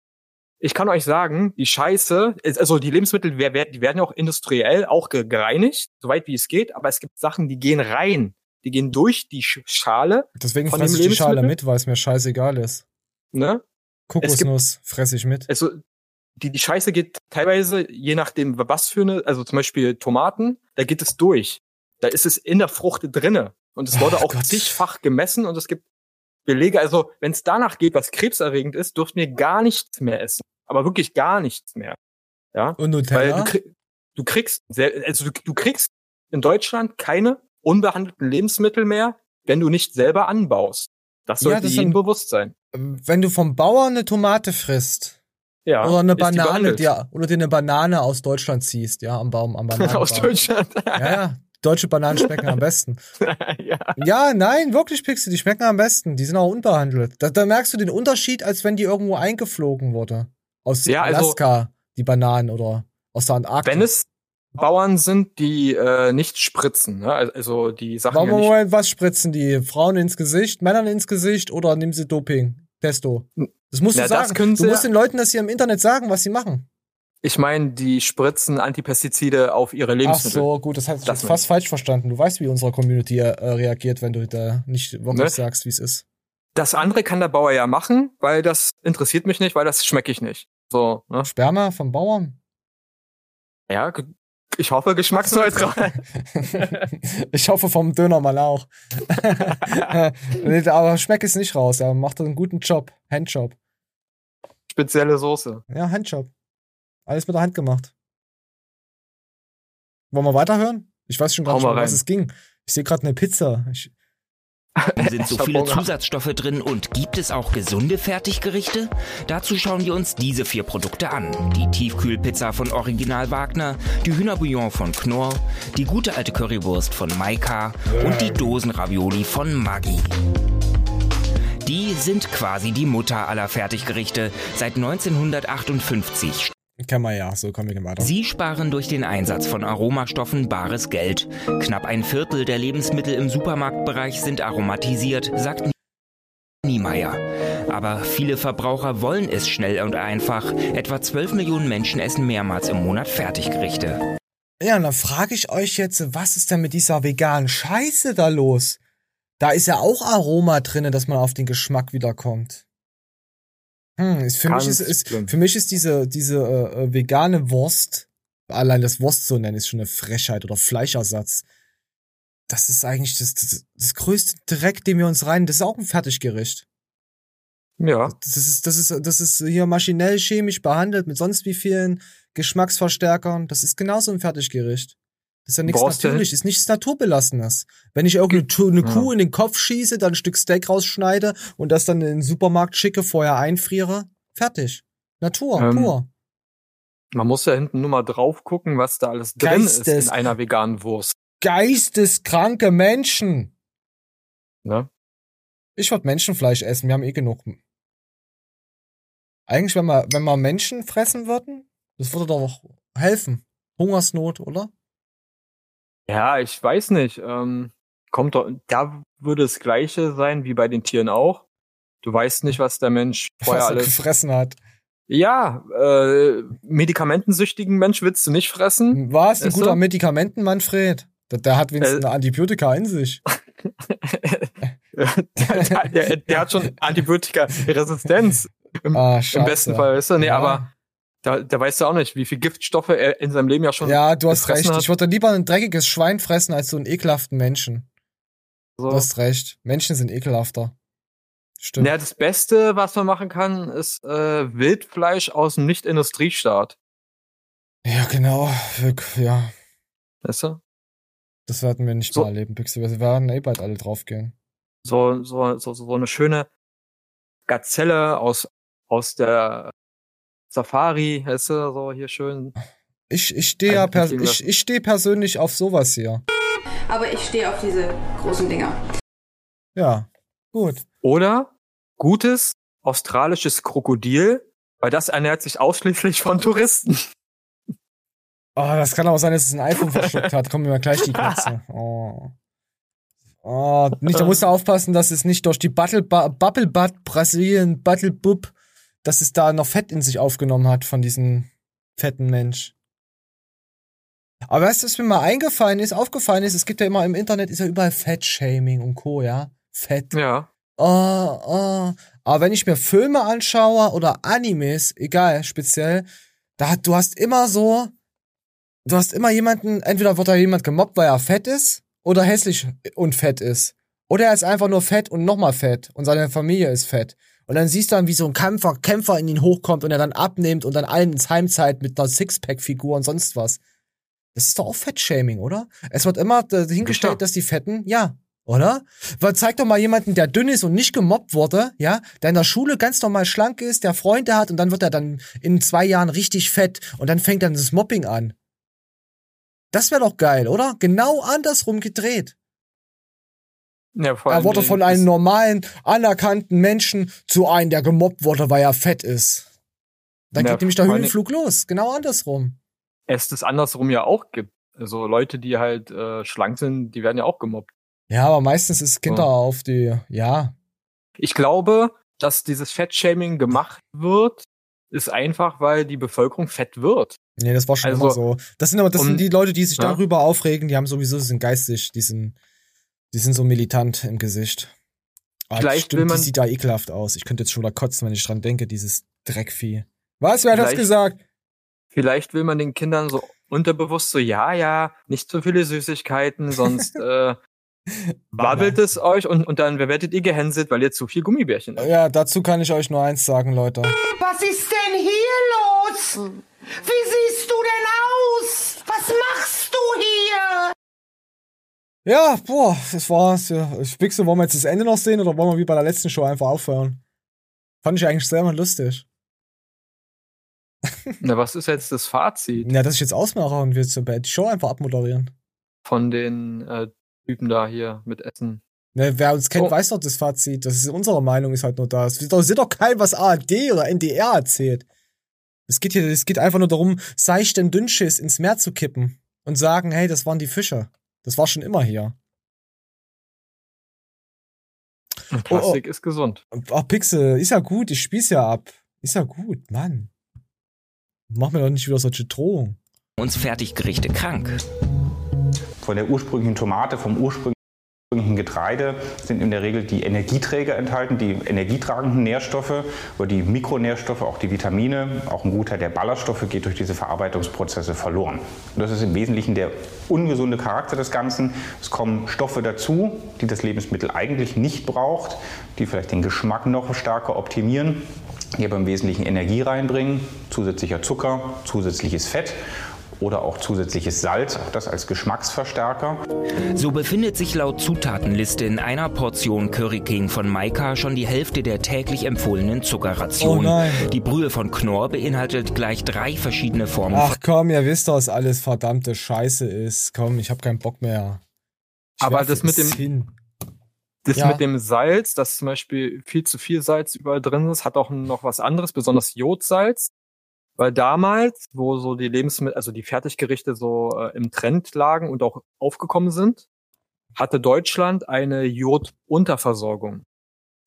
Ich kann euch sagen, die Scheiße, also die Lebensmittel, die werden ja auch industriell auch ge- gereinigt, soweit wie es geht, aber es gibt Sachen, die gehen rein. Die gehen durch die Sch- Schale. Deswegen fresse ich die Schale mit, weil es mir scheißegal ist. Ne? Kokosnuss fresse ich mit. Also die, die Scheiße geht teilweise, je nachdem, was für eine, also zum Beispiel Tomaten, da geht es durch. Da ist es in der Frucht drinne. Und es wurde Ach auch Gott. zigfach gemessen und es gibt Belege. Also, wenn es danach geht, was krebserregend ist, dürfen wir gar nichts mehr essen. Aber wirklich gar nichts mehr. Ja. Und Nutella? Weil du, krieg, du kriegst, also du, du kriegst in Deutschland keine unbehandelten Lebensmittel mehr, wenn du nicht selber anbaust. Das Ja, sollte das jedem bewusst sein. Wenn du vom Bauern eine Tomate frisst Ja, oder eine die Banane, behandelt. dir, oder dir eine Banane aus Deutschland ziehst, ja, am Baum, am Bananenbaum. Aus Deutschland. Ja, ja. Deutsche Bananen schmecken am besten. ja. nein, wirklich, Pixel, die schmecken am besten. Die sind auch unbehandelt. Da, da merkst du den Unterschied, als wenn die irgendwo eingeflogen wurde. Aus Ja, also- Alaska, die Bananen oder aus der Antarktis. Wenn es Bauern sind, die äh, nicht spritzen, ne? also die Sachen Warum ja nicht Moment, was spritzen die? Frauen ins Gesicht, Männern ins Gesicht oder nehmen sie Doping? Testo. Das musst Na, du sagen. du musst den Leuten das hier im Internet sagen, was sie machen. Ich meine, die spritzen Antipestizide auf ihre Ach Lebensmittel. so, gut, das hast du fast falsch verstanden. Du weißt, wie unsere Community äh, reagiert, wenn du da nicht wirklich Ne? sagst, wie es ist. Das andere kann der Bauer ja machen, weil das interessiert mich nicht, weil das schmecke ich nicht. So, ne? Sperma vom Bauern? Ja, ich hoffe geschmacksneutral. ich hoffe vom Dönermann auch. nee, aber schmeckt es nicht raus. Er macht einen guten Job. Handjob. Spezielle Soße. Ja, Handjob. Alles mit der Hand gemacht. Wollen wir weiterhören? Ich weiß schon gar nicht, mal um was es ging. Ich sehe gerade eine Pizza. Ich, sind so viele. Zusatzstoffe drin und gibt es auch gesunde Fertiggerichte? Dazu schauen wir uns diese vier Produkte an. Die Tiefkühlpizza von Original Wagner, die Hühnerbouillon von Knorr, die gute alte Currywurst von Maika und die Dosenravioli von Maggi. Die sind quasi die Mutter aller Fertiggerichte. Seit 1958 Kennen wir ja, so kommen wir weiter. Sie sparen durch den Einsatz von Aromastoffen bares Geld. Knapp ein Viertel der Lebensmittel im Supermarktbereich sind aromatisiert, sagt Niemeyer. Aber viele Verbraucher wollen es schnell und einfach. Etwa 12 Millionen Menschen essen mehrmals im Monat Fertiggerichte. Ja, und dann frage ich euch jetzt, was ist denn mit dieser veganen Scheiße da los? Da ist ja auch Aroma drinne, dass man auf den Geschmack wiederkommt. Hm, ist für mich ist, ist für mich ist diese diese äh, äh, vegane Wurst, allein das Wurst zu nennen, ist schon eine Frechheit oder Fleischersatz. Das ist eigentlich das, das, das größte Dreck, den wir uns rein. Das ist auch ein Fertiggericht. Ja. Das ist, das ist, das ist hier maschinell, chemisch behandelt mit sonst wie vielen Geschmacksverstärkern. Das ist genauso ein Fertiggericht. Das ist ja nichts Natürliches, ist nichts Naturbelassenes. Wenn ich irgendeine eine Ja. Kuh in den Kopf schieße, dann ein Stück Steak rausschneide und das dann in den Supermarkt schicke, vorher einfriere, fertig. Natur, Ähm, pur. Man muss ja hinten nur mal drauf gucken, was da alles drin ist Geistes- in einer veganen Wurst. Geisteskranke Menschen. Ne? Ich würde Menschenfleisch essen, wir haben eh genug. Eigentlich, wenn wir, wenn wir Menschen fressen würden, das würde doch helfen. Hungersnot, oder? Ja, ich weiß nicht. Ähm, kommt doch, da würde das Gleiche sein wie bei den Tieren auch. Du weißt nicht, was der Mensch vorher er alles. gefressen hat. Ja, äh, medikamentensüchtigen Mensch willst du nicht fressen. Was? Ein guter? Medikamenten, Manfred. Der, der hat wenigstens Äh. eine Antibiotika in sich. der, der, der hat schon Antibiotika-Resistenz. Im, Ah, Im besten Fall, weißt du? Nee, Ja. aber da, da weißt du auch nicht, wie viel Giftstoffe er in seinem Leben ja schon Ja, du hast recht. hat. Ich würde lieber ein dreckiges Schwein fressen als so einen ekelhaften Menschen. So. Du hast recht. Menschen sind ekelhafter. Stimmt. Ja, das Beste, was man machen kann, ist äh, Wildfleisch aus dem Nicht-Industriestaat. Ja, genau. Ja, Weißt du? das werden wir nicht So. mehr erleben, Pixel. Wir werden eh bald alle draufgehen. So, so, so, so eine schöne Gazelle aus, aus der Safari, weißt du, so hier schön. Ich, ich stehe ja pers ich, ich stehe persönlich auf sowas hier. Aber ich stehe auf diese großen Dinger. Ja, gut. Oder gutes australisches Krokodil, weil das ernährt sich ausschließlich von Touristen. Oh, das kann auch sein, dass es ein iPhone verschluckt hat. Kommt mir mal gleich die Katze. Oh. Oh, nicht, da musst du aufpassen, dass es nicht durch die Buttle, Bu- Bubble Butt Brasilien Buttle Bub, dass es da noch Fett in sich aufgenommen hat von diesem fetten Mensch. Aber weißt du, was mir mal eingefallen ist, aufgefallen ist, es gibt ja immer im Internet, ist ja überall Fettshaming und Co., ja? Fett. Ja. Oh, oh. Aber wenn ich mir Filme anschaue oder Animes, egal, speziell, da du hast immer so, du hast immer jemanden, entweder wird da jemand gemobbt, weil er fett ist, oder hässlich und fett ist. Oder er ist einfach nur fett und nochmal fett und seine Familie ist fett. Und dann siehst du dann, wie so ein Kämpfer, Kämpfer in ihn hochkommt und er dann abnimmt und dann allen ins Heimzeit mit einer Sixpack-Figur und sonst was. Das ist doch auch Fettshaming, oder? Es wird immer hingestellt, dass die Fetten, ja, oder? Weil zeig doch mal jemanden, der dünn ist und nicht gemobbt wurde, ja, der in der Schule ganz normal schlank ist, der Freunde hat und dann wird er dann in zwei Jahren richtig fett und dann fängt dann das Mobbing an. Das wäre doch geil, oder? Genau andersrum gedreht. Ja, Er wurde von einem normalen, anerkannten Menschen zu einem, der gemobbt wurde, weil er fett ist. Dann Ja, geht nämlich der Höhenflug los. Genau andersrum. Es es andersrum ja auch gibt. Also Leute, die halt äh, schlank sind, die werden ja auch gemobbt. Ja, aber meistens ist Kinder Ja. auf die, ja. Ich glaube, dass dieses Fettshaming gemacht wird, ist einfach, weil die Bevölkerung fett wird. Nee, das war schon Also, immer so. Das sind aber, das um- sind die Leute, die sich Ja. darüber aufregen, die haben sowieso, sind geistig, die sind, die sind so militant im Gesicht. Ah, Vielleicht stimmt, will man- die sieht da ekelhaft aus. Ich könnte jetzt schon wieder kotzen, wenn ich dran denke, dieses Dreckvieh. Was, wer hat das gesagt? Vielleicht will man den Kindern so unterbewusst so, ja, ja, nicht zu viele Süßigkeiten, sonst äh, wabbelt es euch und, und dann werdet ihr gehänselt, weil ihr zu viel Gummibärchen isst. Ja, dazu kann ich euch nur eins sagen, Leute. Was ist denn hier los? Wie siehst du denn aus? Was machst du hier? Ja, boah, das war's. Ja. Ich Pixel, wollen wir jetzt das Ende noch sehen oder wollen wir wie bei der letzten Show einfach aufhören? Fand ich eigentlich sehr mal lustig. Na, was ist jetzt das Fazit Ja, dass ich jetzt ausmache und wir zur die Show einfach abmoderieren. von den äh, Typen da hier mit Essen? Ne, wer uns kennt, Oh. weiß doch das Fazit. Das ist unsere Meinung, ist halt nur da. Es interessiert doch kein, was ARD oder NDR erzählt. Es geht hier, es geht einfach nur darum, seichten Dünnschiss ins Meer zu kippen und sagen, hey, das waren die Fische. Das war schon immer hier. Und Plastik ist gesund. Ach, Pixel, ist ja gut, ich spieß ja ab. Ist ja gut, Mann. Mach mir doch nicht wieder solche Drohungen. Uns Fertiggerichte krank. Von der ursprünglichen Tomate, vom ursprünglichen Getreide sind in der Regel die Energieträger enthalten, die energietragenden Nährstoffe oder die Mikronährstoffe, auch die Vitamine, auch ein Gutteil der Ballaststoffe geht durch diese Verarbeitungsprozesse verloren. Und das ist im Wesentlichen der ungesunde Charakter des Ganzen. Es kommen Stoffe dazu, die das Lebensmittel eigentlich nicht braucht, die vielleicht den Geschmack noch stärker optimieren, die aber im Wesentlichen Energie reinbringen, zusätzlicher Zucker, zusätzliches Fett oder auch zusätzliches Salz, auch das als Geschmacksverstärker. So befindet sich laut Zutatenliste in einer Portion Curry King von Maika schon die Hälfte der täglich empfohlenen Zuckerration. Oh nein. Die Brühe von Knorr beinhaltet gleich drei verschiedene Formen Ach komm, ihr wisst doch, dass alles verdammte Scheiße ist. Komm, ich hab keinen Bock mehr. Ich Aber das mit dem- hin. Das Ja. mit dem Salz, dass zum Beispiel viel zu viel Salz überall drin ist, hat auch noch was anderes, besonders Jodsalz. Weil damals, wo so die Lebensmittel, also die Fertiggerichte so äh, im Trend lagen und auch aufgekommen sind, hatte Deutschland eine Jodunterversorgung.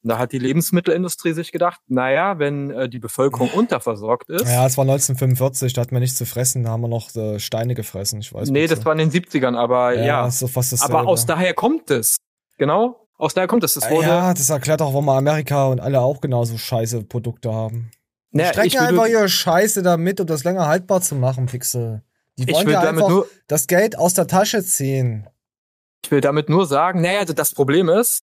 Da hat die Lebensmittelindustrie sich gedacht, naja, wenn äh, die Bevölkerung unterversorgt ist, Ja, es war 1945, da hatten wir nichts zu fressen, da haben wir noch äh, Steine gefressen, ich weiß nee, nicht. das war in den 70ern, aber Ja, ja. doch fast dasselbe. aber aus daher kommt es. Genau. aus daher kommt das. Das wurde. Ja, das erklärt auch, warum Amerika und alle auch genauso scheiße Produkte haben. Naja, strecken einfach ihre Scheiße damit, um das länger haltbar zu machen, Pixel. Die Ich wollen will ja damit einfach nur- das Geld aus der Tasche ziehen. Ich will damit nur sagen, naja, das Problem ist,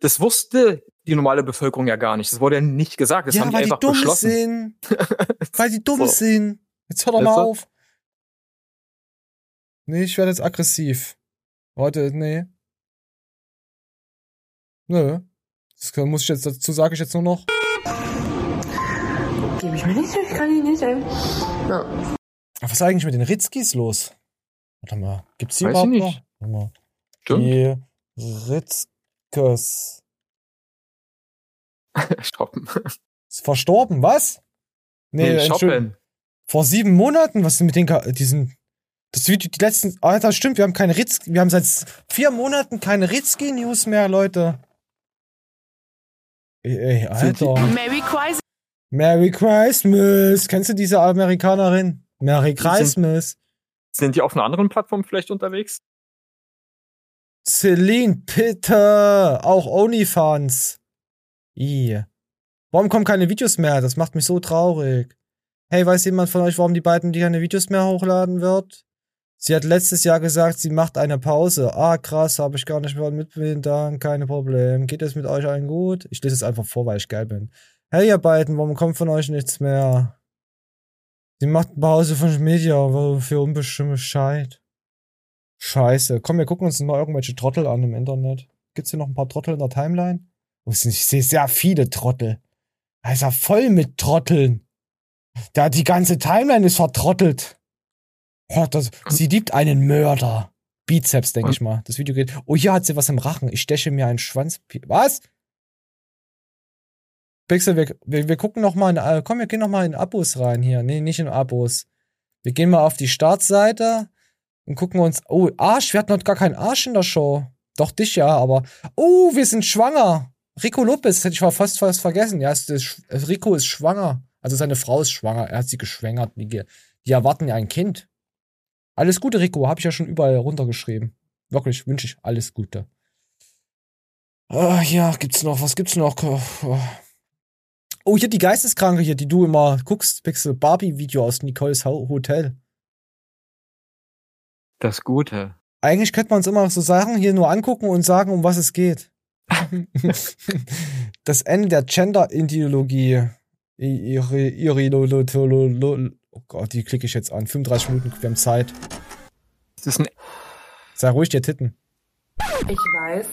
das wusste die normale Bevölkerung ja gar nicht. Das wurde ja nicht gesagt. Das ja, haben die weil die einfach dumm beschlossen. sind. weil die dumm So. sind. Jetzt hör doch mal du? auf. Nee, ich werde jetzt aggressiv. Heute, nee. Nö. Das muss ich jetzt, dazu sage ich jetzt nur noch. Gebe ich mir nicht, ich kann ihn nicht, ey. Ja. Was ist eigentlich mit den Ritzkis los? Warte mal, gibt's die Weiß ich überhaupt nicht. noch? Warte mal. Stimmt. Die Ritzkes. Stoppen. Ist verstorben, was? Nee, Entschuldigung. Shoppen. Vor sieben Monaten? Was ist mit den, Ka- diesen, das Video, die letzten, Alter, stimmt, wir haben keine Ritz, wir haben seit vier Monaten keine Ritzki-News mehr, Leute. Ey, ey Alter. Merry Christmas. Merry Christmas. Kennst du diese Amerikanerin? Merry Christmas. Sind die auf einer anderen Plattform vielleicht unterwegs? Celine, bitte. Auch OnlyFans. I. Warum kommen keine Videos mehr? Das macht mich so traurig. Hey, weiß jemand von euch, warum die beiden die keine Videos mehr hochladen wird? Sie hat letztes Jahr gesagt, sie macht eine Pause. Ah, krass, habe ich gar nicht mehr mitbekommen. Keine Problem. Geht es mit euch allen gut? Ich lese es einfach vor, weil ich geil bin. Hey, ihr beiden, warum kommt von euch nichts mehr? Sie macht Pause von Media für unbestimmte Bescheid. Scheiße. Komm, wir gucken uns mal irgendwelche Trottel an im Internet. Gibt's hier noch ein paar Trottel in der Timeline? Oh, ich sehe sehr viele Trottel. Da ist ja voll mit Trotteln. Da die ganze Timeline ist vertrottelt. Oh, das, sie liebt einen Mörder. Bizeps, denke ich mal. Das Video geht. Oh, hier hat sie was im Rachen. Ich steche mir einen Schwanz. Was? Pixel, wir, wir, wir gucken noch mal in, äh, komm, wir gehen noch mal in Abos rein hier. Nee, nicht in Abos. Wir gehen mal auf die Startseite und gucken uns. Oh, Arsch, wir hatten noch gar keinen Arsch in der Show. Doch dich ja, aber. Oh, wir sind schwanger. Rico Lopez, hätte ich fast fast vergessen. Ja, es ist, Rico ist schwanger. Also seine Frau ist schwanger. Er hat sie geschwängert. Die, die erwarten ja ein Kind. Alles Gute, Rico. Habe ich ja schon überall runtergeschrieben. Wirklich, wünsche ich alles Gute. Ah, ja, gibt's noch, was gibt's noch? Oh, hier die Geisteskranke hier, die du immer guckst, Pixel Barbie-Video aus Nicoles Ho- Hotel. Das Gute. Eigentlich könnte man uns immer so Sachen hier nur angucken und sagen, um was es geht. das Ende der Gender-Ideologie. Oh Gott, die klicke ich jetzt an. 35 Minuten, wir haben Zeit. Das ist ein Sei ruhig, dir Titten. Ich weiß,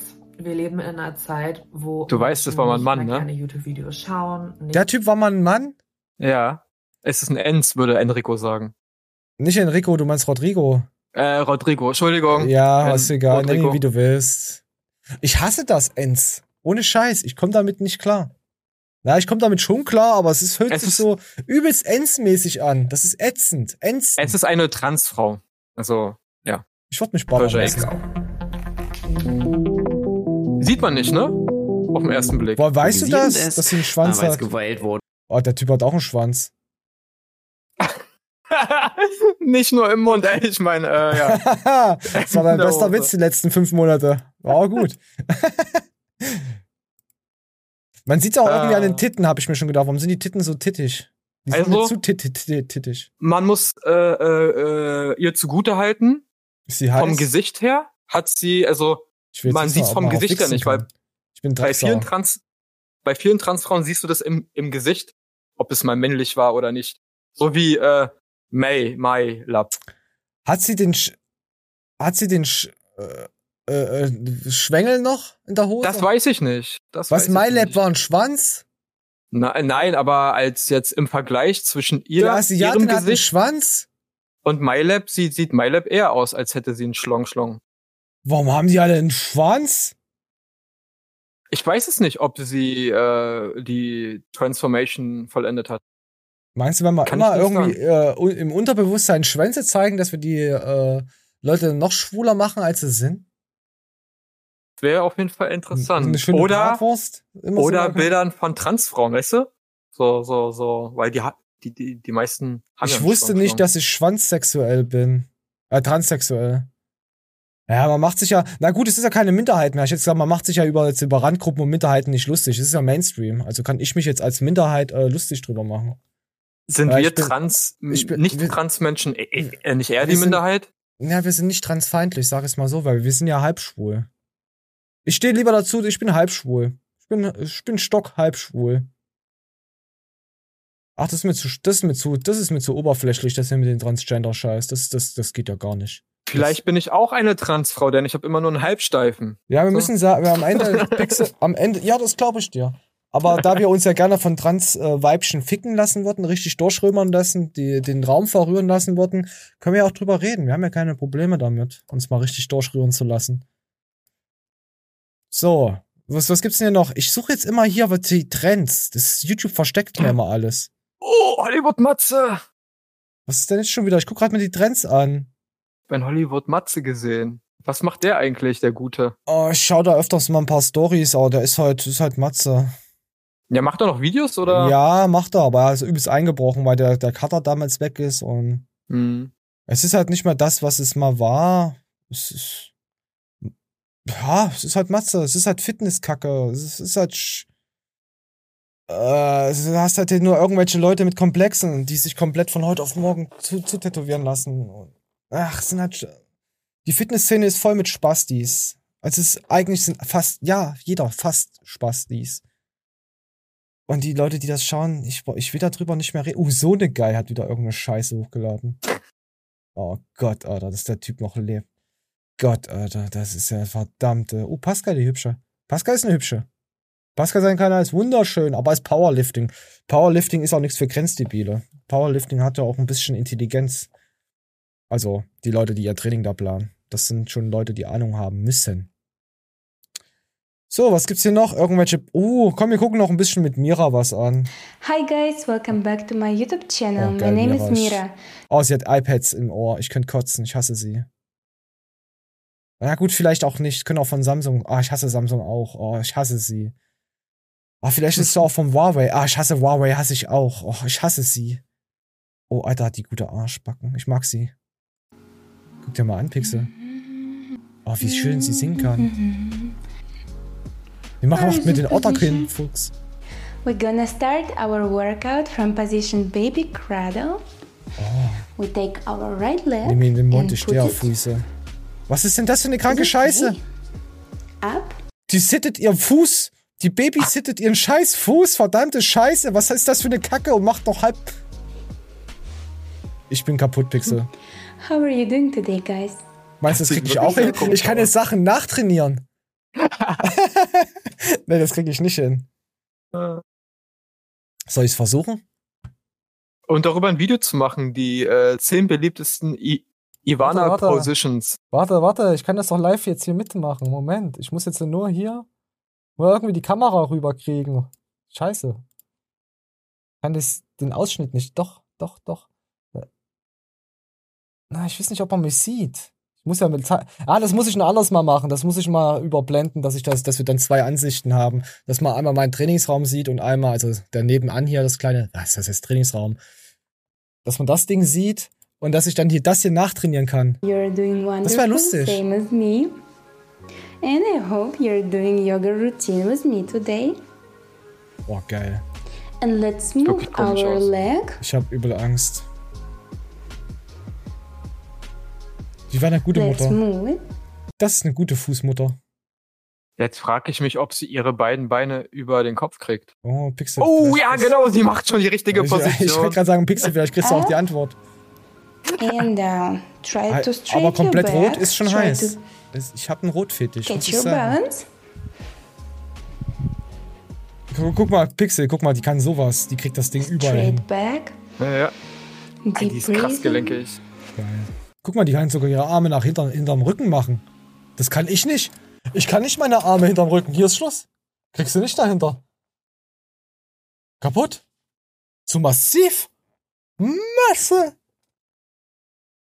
wir leben in einer Zeit, wo Du weißt, das war mal ein Mann, ne? gerne YouTube-Videos schauen. Der Typ war mal ein Mann? Ja. Es ist ein Enz, würde Enrico sagen. Nicht Enrico, du meinst Rodrigo. Äh, Rodrigo, Entschuldigung. Ja, Ähm, ist egal, nenn ihn Rodrigo. wie du willst. Ich hasse das, Enz. Ohne Scheiß, ich komme damit nicht klar. Na, ich komme damit schon klar, aber es ist, hört Es sich ist- so übelst Enz-mäßig an. Das ist ätzend. Enz. Es ist eine Transfrau. Also, ja. Ich würde mich Persia X. Sieht man nicht, ne? Auf den ersten Blick. Boah, weißt du das, es, dass sie einen Schwanz es hat? geweilt wurde. Oh, der Typ hat auch einen Schwanz. nicht nur im Mund, ey. Ich meine, äh, ja. das war dein In der bester. Witz die letzten fünf Monate. War auch gut. Man sieht auch irgendwie Ah. an den Titten, habe ich mir schon gedacht. Warum sind die Titten so tittig? Die sind Also- mir zu tit- tit- tit- tittig. Man muss äh, äh, äh, ihr zugute halten. Ist sie heiß? Vom Gesicht her hat sie, also man sieht vom Gesicht wichsen nicht, weil kann. Ich bin bei vielen. Trans, bei vielen Transfrauen siehst du das im, im Gesicht, ob es mal männlich war oder nicht. So wie äh, May, Mai Lab. Hat sie den Sch hat sie den Sch äh, äh, äh, Schwengel noch in der Hose? Das weiß ich nicht. Das Was MyLab war ein Schwanz? Na, nein, aber als jetzt im Vergleich zwischen ihr, Die Asiatin ihrem hat einen Gesicht Schwanz? und MyLab sieht, sieht MyLab eher aus, als hätte sie einen Schlong Schlong. Warum haben die alle einen Schwanz? Ich weiß es nicht, ob sie äh, die Transformation vollendet hat. Meinst du, wenn wir Kann immer irgendwie äh, im Unterbewusstsein Schwänze zeigen, dass wir die äh, Leute noch schwuler machen, als sie sind? Wäre auf jeden Fall interessant. Eine schöne oder Bratwurst? So oder machen? Bildern von Transfrauen, weißt du? So, so, so, weil die, die, die, die meisten haben ja Ich einen wusste nicht, dass ich schwanzsexuell bin. Äh, transsexuell. Ja, man macht sich ja, na gut, es ist ja keine Minderheit mehr. Ich hätte gesagt, man macht sich ja über, jetzt über Randgruppen und Minderheiten nicht lustig. Es ist ja Mainstream. Also kann ich mich jetzt als Minderheit äh, lustig drüber machen. Sind Ja, wir bin- trans, bin- nicht wir- trans Menschen äh, äh, nicht eher die sind- Minderheit? Ja, wir sind nicht transfeindlich, sag es mal so, weil wir sind ja halbschwul. Ich stehe lieber dazu, ich bin halbschwul. Ich bin, ich bin stock halbschwul. Ach, das ist mir zu, das ist mir zu, das ist mir zu oberflächlich, das hier mit dem Transgender-Scheiß. Das, das, das geht ja gar nicht. Vielleicht bin ich auch eine Transfrau, denn ich habe immer nur einen Halbsteifen. Ja, wir So. müssen sagen, wir am Ende, Pixel, am Ende, ja, das glaube ich dir. Aber da wir uns ja gerne von Trans-Weibchen ficken lassen würden, richtig durchrömern lassen, die, den Raum verrühren lassen würden, können wir ja auch drüber reden. Wir haben ja keine Probleme damit, uns mal richtig durchrühren zu lassen. So, was, was gibt's denn hier noch? Ich suche jetzt immer hier was die Trends. Das YouTube versteckt mir immer alles. Oh, Hollywood Matze! Was ist denn jetzt schon wieder? Ich guck gerade mir die Trends an. Ben Hollywood Matze gesehen. Was macht der eigentlich, der Gute? Oh, ich schaue da öfters mal ein paar Stories, aber der ist halt, ist halt Matze. Ja, macht er noch Videos oder? Ja, macht er, aber er ist übelst eingebrochen, weil der, der Cutter damals weg ist und Hm. es ist halt nicht mehr das, was es mal war. Es ist, ja, es ist halt Matze, es ist halt Fitnesskacke, es ist, es ist halt, sch- äh, du hast halt nur irgendwelche Leute mit Komplexen, die sich komplett von heute auf morgen zu, zu tätowieren lassen. Ach, sind halt, die Fitnessszene ist voll mit Spastis. Also es ist, eigentlich sind fast, ja, jeder fast Spastis. Und die Leute, die das schauen, ich, ich will darüber nicht mehr reden. Uh, so eine Guy hat wieder irgendeine Scheiße hochgeladen. Oh Gott, Alter, dass der Typ noch lebt. Gott, Alter, das ist ja verdammte. Oh, Pascal, die hübsche. Pascal ist eine hübsche. Pascal sein Kanal ist wunderschön, aber ist Powerlifting. Powerlifting ist auch nichts für Grenzdebile. Powerlifting hat ja auch ein bisschen Intelligenz. Also, die Leute, die ihr Training da planen. Das sind schon Leute, die Ahnung haben müssen. So, was gibt's hier noch? Irgendwelche. Oh, komm, wir gucken noch ein bisschen mit Mira was an. Hi guys, welcome back to my YouTube channel. Oh, my geil, name is Mira. Mira. Oh, sie hat iPads im Ohr. Ich könnte kotzen. Ich hasse sie. Na gut, vielleicht auch nicht. Können auch von Samsung. Ah, ich hasse Samsung auch. Oh, ich hasse sie. Ah, vielleicht ist sie auch vom Huawei. Ah, ich hasse Huawei, hasse ich auch. Oh, ich hasse sie. Oh, Alter, hat die gute Arschbacken. Ich mag sie. Guck dir mal an, Pixel. Oh, wie schön sie singen kann. Wir machen auch mit den Otterkin, Fuchs. We're gonna start our workout from position baby cradle. We take our right leg Nimm ihn in den Mund, ich stehe auf Füße. Was ist denn das für eine kranke Scheiße? up. Die sittet ihren Fuß. Die Baby sittet ihren scheiß Fuß. Verdammte Scheiße. Was ist das für eine Kacke und macht doch halb. Ich bin kaputt, Pixel. How are you doing today, guys? Meinst du, das krieg ich auch hin? Ich kann jetzt Sachen nachtrainieren. nee, das krieg ich nicht hin. Soll ich's versuchen? Und darüber ein Video zu machen, die äh, zehn beliebtesten I Ivana Warte, warte. Positions. Warte, warte, ich kann das doch live jetzt hier mitmachen. Moment, ich muss jetzt nur hier mal irgendwie die Kamera rüberkriegen. Scheiße. Kann das den Ausschnitt nicht. Doch, doch, doch. Na, ich weiß nicht, ob man mich sieht. Ich muss ja mit Ze- Ah, das muss ich ein anderes Mal machen. Das muss ich mal überblenden, dass ich das, dass wir dann zwei Ansichten haben. Dass man einmal meinen Trainingsraum sieht und einmal, also der nebenan hier, das kleine, was das heißt Trainingsraum. Dass man das Ding sieht und dass ich dann hier das hier nachtrainieren kann. Das wär wonderful, lustig. same as me. And I hope you're doing yoga routine with me today. Boah, geil. And let's move our aus. leg. Ich habe übel Angst. Die war eine gute Let's Mutter. move. Das ist eine gute Fußmutter. Jetzt frage ich mich, ob sie ihre beiden Beine über den Kopf kriegt. Oh, Pixel. Oh ja, genau, sie macht schon die richtige Ich, ich wollte Position. gerade sagen, Pixel, vielleicht kriegst du auch die Antwort. And down. Try to straight Aber komplett your back. rot ist schon Try heiß. Ich habe einen Rotfetisch. Get your balance. Guck, mal, Pixel, guck mal, die kann sowas. Die kriegt das Ding überall hin. Straight back. Ja, ja. Ey, die Deep ist krass breathing. gelenkig. Geil. Guck mal, die kann sogar ihre Arme nach hinter, hinterm Rücken machen. Das kann ich nicht. Ich kann nicht meine Arme hinterm Rücken. Hier ist Schluss. Kriegst du nicht dahinter. Kaputt. Zu massiv. Masse.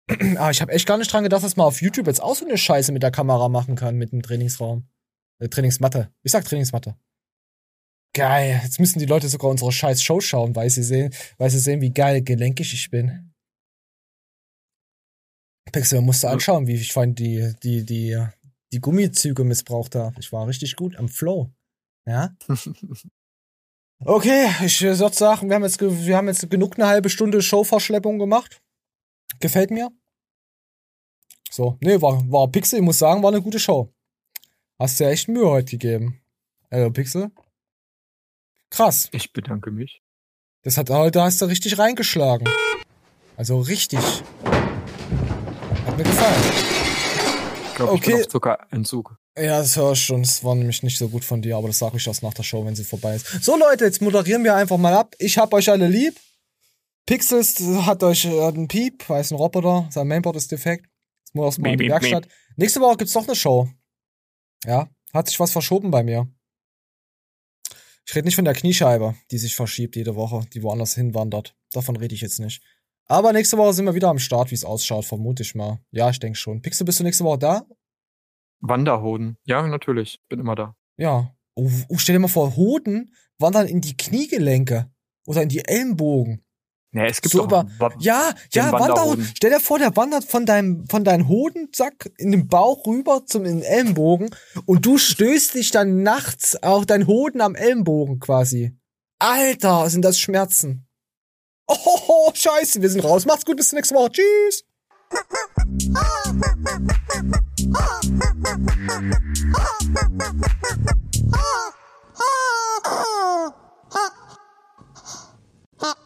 Aber ich habe echt gar nicht dran gedacht, dass man auf YouTube jetzt auch so eine Scheiße mit der Kamera machen kann, mit dem Trainingsraum. Äh, Trainingsmatte. Ich sag Trainingsmatte. Geil. Jetzt müssen die Leute sogar unsere scheiß Show schauen, weil sie sehen, weil sie sehen, wie geil gelenkig ich bin. Pixel musste anschauen, wie ich fand die, die, die, die Gummizüge missbraucht habe. Ich war richtig gut am Flow. Ja. Okay, ich würde sagen, wir haben, jetzt, wir haben jetzt genug eine halbe Stunde Showverschleppung gemacht. Gefällt mir. So, nee, war, war Pixel, ich muss sagen, war eine gute Show. Hast dir echt Mühe heute gegeben. Also, Pixel. Krass. Ich bedanke mich. Das hat heute hast du richtig reingeschlagen. Also richtig. Hat mir gefallen. Ich glaube, ich bin Okay. auf Zuckerentzug. Ja, das höre ich schon. Das war nämlich nicht so gut von dir, aber das sage ich erst nach der Show, wenn sie vorbei ist. So, Leute, jetzt moderieren wir einfach mal ab. Ich hab euch alle lieb. Pixels hat euch äh, hat einen Piep, weiß ein Roboter, sein Mainboard ist defekt. Jetzt muss mal in die Werkstatt. Nächste Woche gibt's noch eine Show. Ja, hat sich was verschoben bei mir. Ich rede nicht von der Kniescheibe, die sich verschiebt jede Woche, die woanders hinwandert. Davon rede ich jetzt nicht. Aber nächste Woche sind wir wieder am Start, wie es ausschaut, vermute ich mal. Ja, ich denke schon. Pixel, bist du nächste Woche da? Wanderhoden. Ja, natürlich. Bin immer da. Ja. Oh, oh, stell dir mal vor, Hoden wandern in die Kniegelenke oder in die Ellenbogen. Ja, es gibt so doch ja, ja, Wanderhoden. Stell dir vor, der wandert von deinem, von deinem Hodensack in den Bauch rüber zum in den Ellenbogen und du stößt dich dann nachts auf deinen Hoden am Ellenbogen quasi. Alter, sind das Schmerzen. Oh, oh, oh scheiße, wir sind raus. Macht's gut, bis zum nächsten Woche. Tschüss.